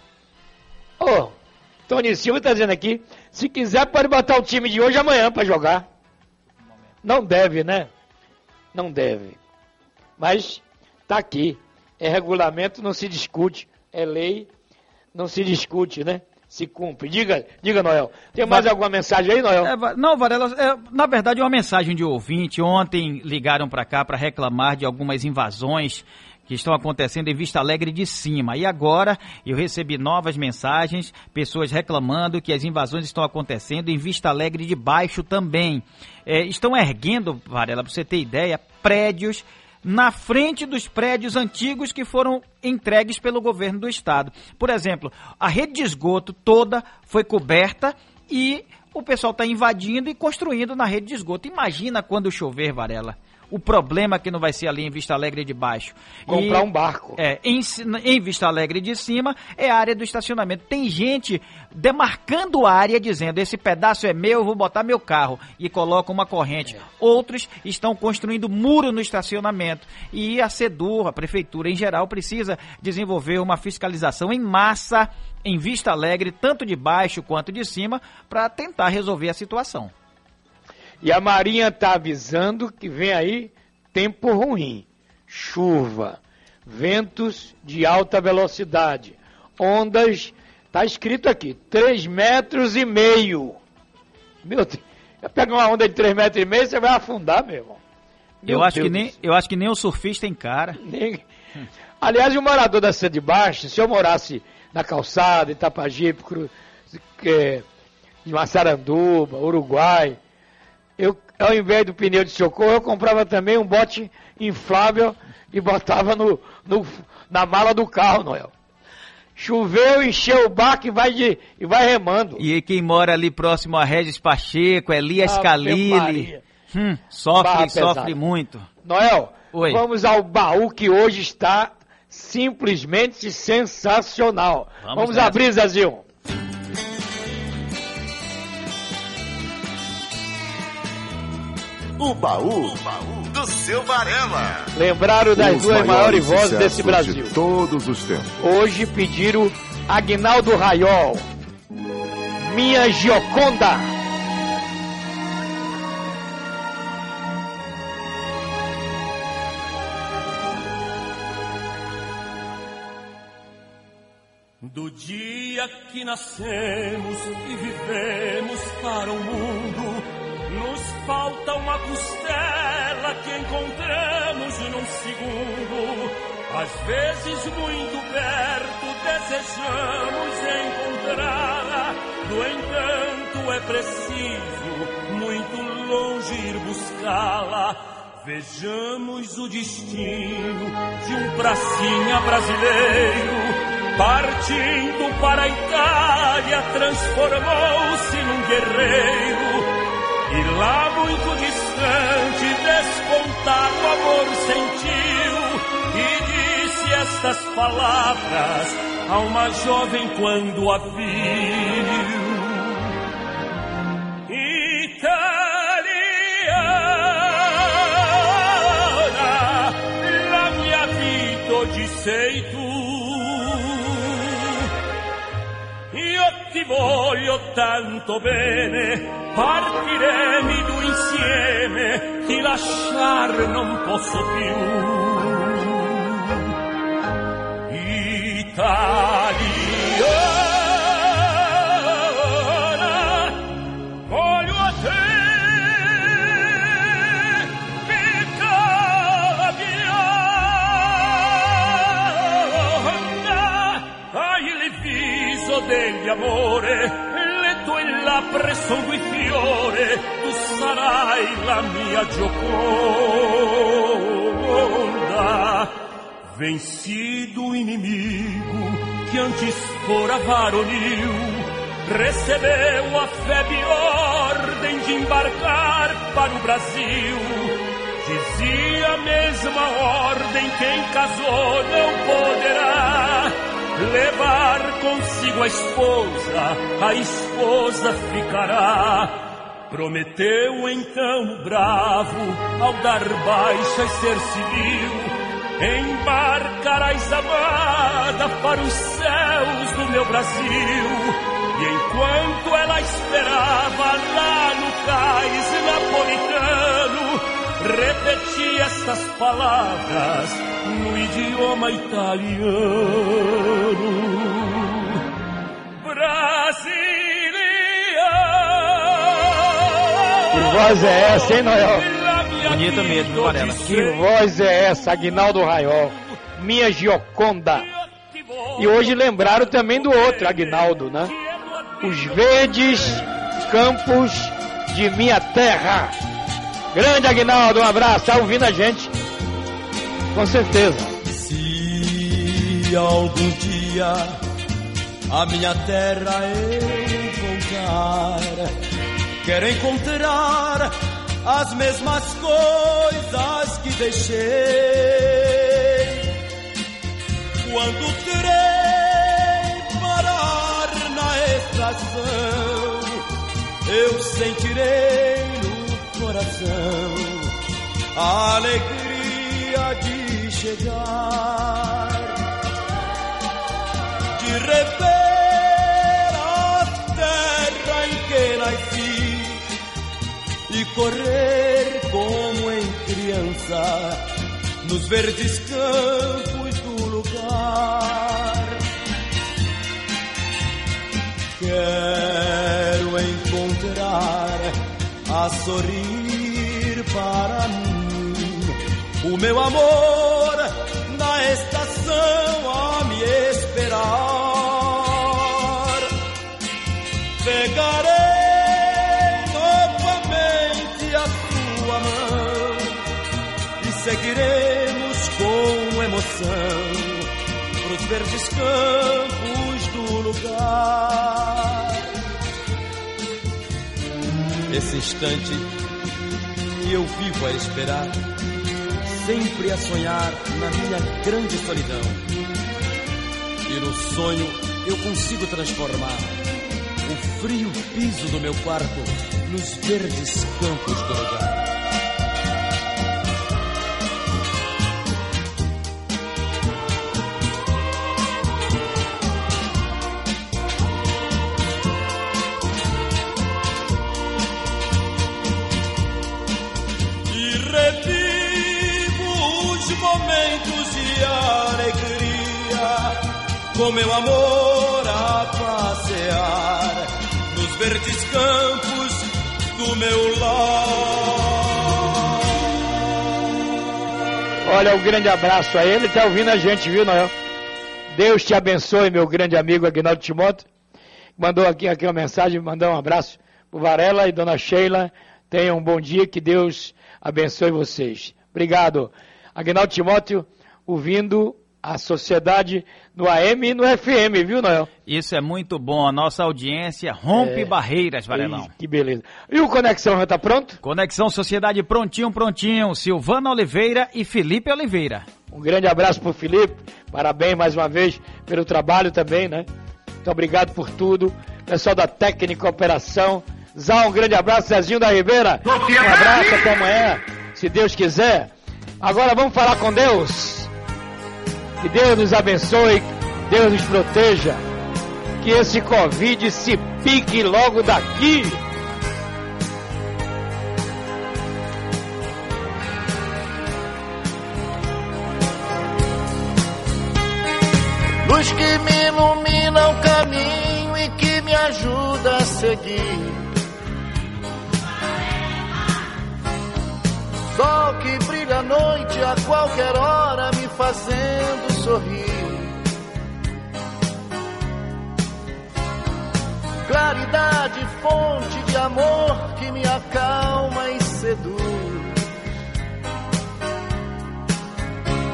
A: Ô, Tony Silva está dizendo aqui, se quiser pode botar o time de hoje amanhã para jogar. Não deve, né? Não deve. Mas tá aqui. É regulamento, não se discute. É lei, não se discute, né? Se cumpre. Diga, diga Noel. Tem mais alguma mensagem aí, Noel?
D: É, Va- não, Varela, é, na verdade é uma mensagem de ouvinte. Ontem ligaram para cá para reclamar de algumas invasões que estão acontecendo em Vista Alegre de cima. E agora eu recebi novas mensagens, pessoas reclamando que as invasões estão acontecendo em Vista Alegre de baixo também. É, estão erguendo, Varela, para você ter ideia, prédios na frente dos prédios antigos que foram entregues pelo governo do estado. Por exemplo, a rede de esgoto toda foi coberta e o pessoal está invadindo e construindo na rede de esgoto. Imagina quando chover, Varela. O problema que não vai ser ali em Vista Alegre de baixo.
A: Comprar
D: E-
A: um barco.
D: é, em, em Vista Alegre de cima é a área do estacionamento. Tem gente demarcando a área dizendo esse pedaço é meu, eu vou botar meu carro e coloca uma corrente. Outros estão construindo muro no estacionamento e a SEDUR, a prefeitura em geral, precisa desenvolver uma fiscalização em massa em Vista Alegre, tanto de baixo quanto de cima, para tentar resolver a situação.
A: E a Marinha está avisando que vem aí tempo ruim, chuva, ventos de alta velocidade, ondas, está escrito aqui, 3 metros e meio. Meu Deus, pega uma onda de 3 metros e meio, você vai afundar, meu irmão.
D: Eu
A: Meu
D: acho, que nem, eu acho que nem o surfista encara.
A: Nem- Aliás, o morador da cidade de baixo, se eu morasse na calçada, Itapajipe, Cru... é, em Massaranduba, Uruguai, eu, ao invés do pneu de socorro, eu comprava também um bote inflável e botava no, no- na mala do carro, Noel. Choveu, encheu o barco e vai, de, e vai remando.
D: E quem mora ali próximo a Regis Pacheco, Elias
A: Ave
D: Calili, hum, sofre,
A: Barra
D: sofre
A: pesada.
D: muito.
A: Noel,
D: Oi.
A: vamos ao baú que hoje está simplesmente sensacional.
D: Vamos
A: Vamos, abrir, Zezinho.
T: O baú, do seu Varela.
A: Lembraram das
T: Os
A: duas maiores vozes desse Brasil.
T: De todos os tempos.
A: Hoje pediram Agnaldo Raiol. Minha Gioconda.
U: Do dia que nascemos e vivemos para o mundo, falta uma costela que encontramos num segundo. Às vezes, muito perto, desejamos encontrá-la. No entanto, é preciso muito longe ir buscá-la. Vejamos o destino de um pracinha brasileiro. Partindo para a Itália, transformou-se num guerreiro. E lá muito distante, descontado amor sentiu. E disse estas palavras a uma jovem quando a viu. Italiana, la mia vita oggi sei voglio tanto bene, partiremo insieme, ti lasciare non posso più. Italiana, degli amore, le tue labbra sono di fiore, tu sarai la mia gioconda. Vencido inimigo que antes fora varonil, recebeu a febre ordem de embarcar para o Brasil. Dizia a mesma ordem: quem casou não poderá levar consigo a esposa, a esposa ficará. Prometeu então o bravo, ao dar baixa e ser civil, embarcarás amada para os céus do meu Brasil. E enquanto ela esperava lá no cais napolitano, repeti estas palavras no idioma italiano.
A: Que voz é essa, hein, Noel?
D: Bonita mesmo, Varela.
A: Que voz é essa, Aguinaldo Raiol? Minha Gioconda. E hoje lembraram também do outro, Aguinaldo, né? Os verdes campos de minha terra. Grande Aguinaldo, um abraço. Tá ouvindo a gente? Com certeza.
V: Se algum dia a minha terra eu voltar, quero encontrar as mesmas coisas que deixei. Quando terei parar na estação, eu sentirei coração a alegria de chegar, de rever a terra em que nasci e correr como em criança nos verdes campos do lugar. Quero encontrar a sorrir para mim o meu amor na estação a me esperar. Pegarei novamente a sua mão e seguiremos com emoção pros verdes campos do lugar. Esse instante que eu vivo a esperar, sempre a sonhar na minha grande solidão. E no sonho eu consigo transformar o frio piso do meu quarto nos verdes campos do lugar. Com meu amor a passear nos verdes campos do meu lar.
A: Olha, um grande abraço a ele, tá ouvindo a gente, viu, Noel? Deus te abençoe, meu grande amigo Aguinaldo Timóteo. Mandou aqui, aqui uma mensagem, mandou um abraço pro Varela e Dona Sheila. Tenham um bom dia, que Deus abençoe vocês. Obrigado. Aguinaldo Timóteo, ouvindo a sociedade no AM e no FM, viu, Noel?
D: Isso é muito bom. A nossa audiência rompe
A: É.
D: barreiras, Varelão.
A: Ih, Que beleza. E o Conexão já tá pronto?
D: Conexão Sociedade prontinho, prontinho. Silvana Oliveira e Felipe Oliveira.
A: Um grande abraço pro Felipe. Parabéns mais uma vez pelo trabalho também, né? Muito obrigado por tudo. Pessoal da técnica operação. Zá, um grande abraço. Zezinho da Ribeira. Um abraço até amanhã, se Deus quiser. Agora vamos falar com Deus. Que Deus nos abençoe, Deus nos proteja. Que esse Covid se pique logo daqui.
N: Luz que me ilumina o caminho e que me ajuda a seguir. Sol que brilha à noite a qualquer hora me fazendo sorrir. Claridade, fonte de amor que me acalma e seduz.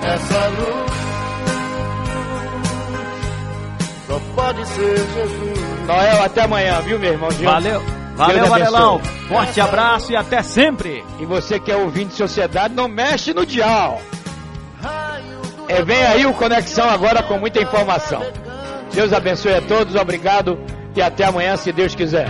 N: Essa luz só pode ser Jesus.
A: Noel, até amanhã, viu, meu irmão?
D: Valeu. Valeu. Varelão. Forte abraço e até sempre.
A: E você que é ouvinte de sociedade, não mexe no dial. É, vem aí o Conexão agora com muita informação. Deus abençoe a todos, obrigado e até amanhã, se Deus quiser.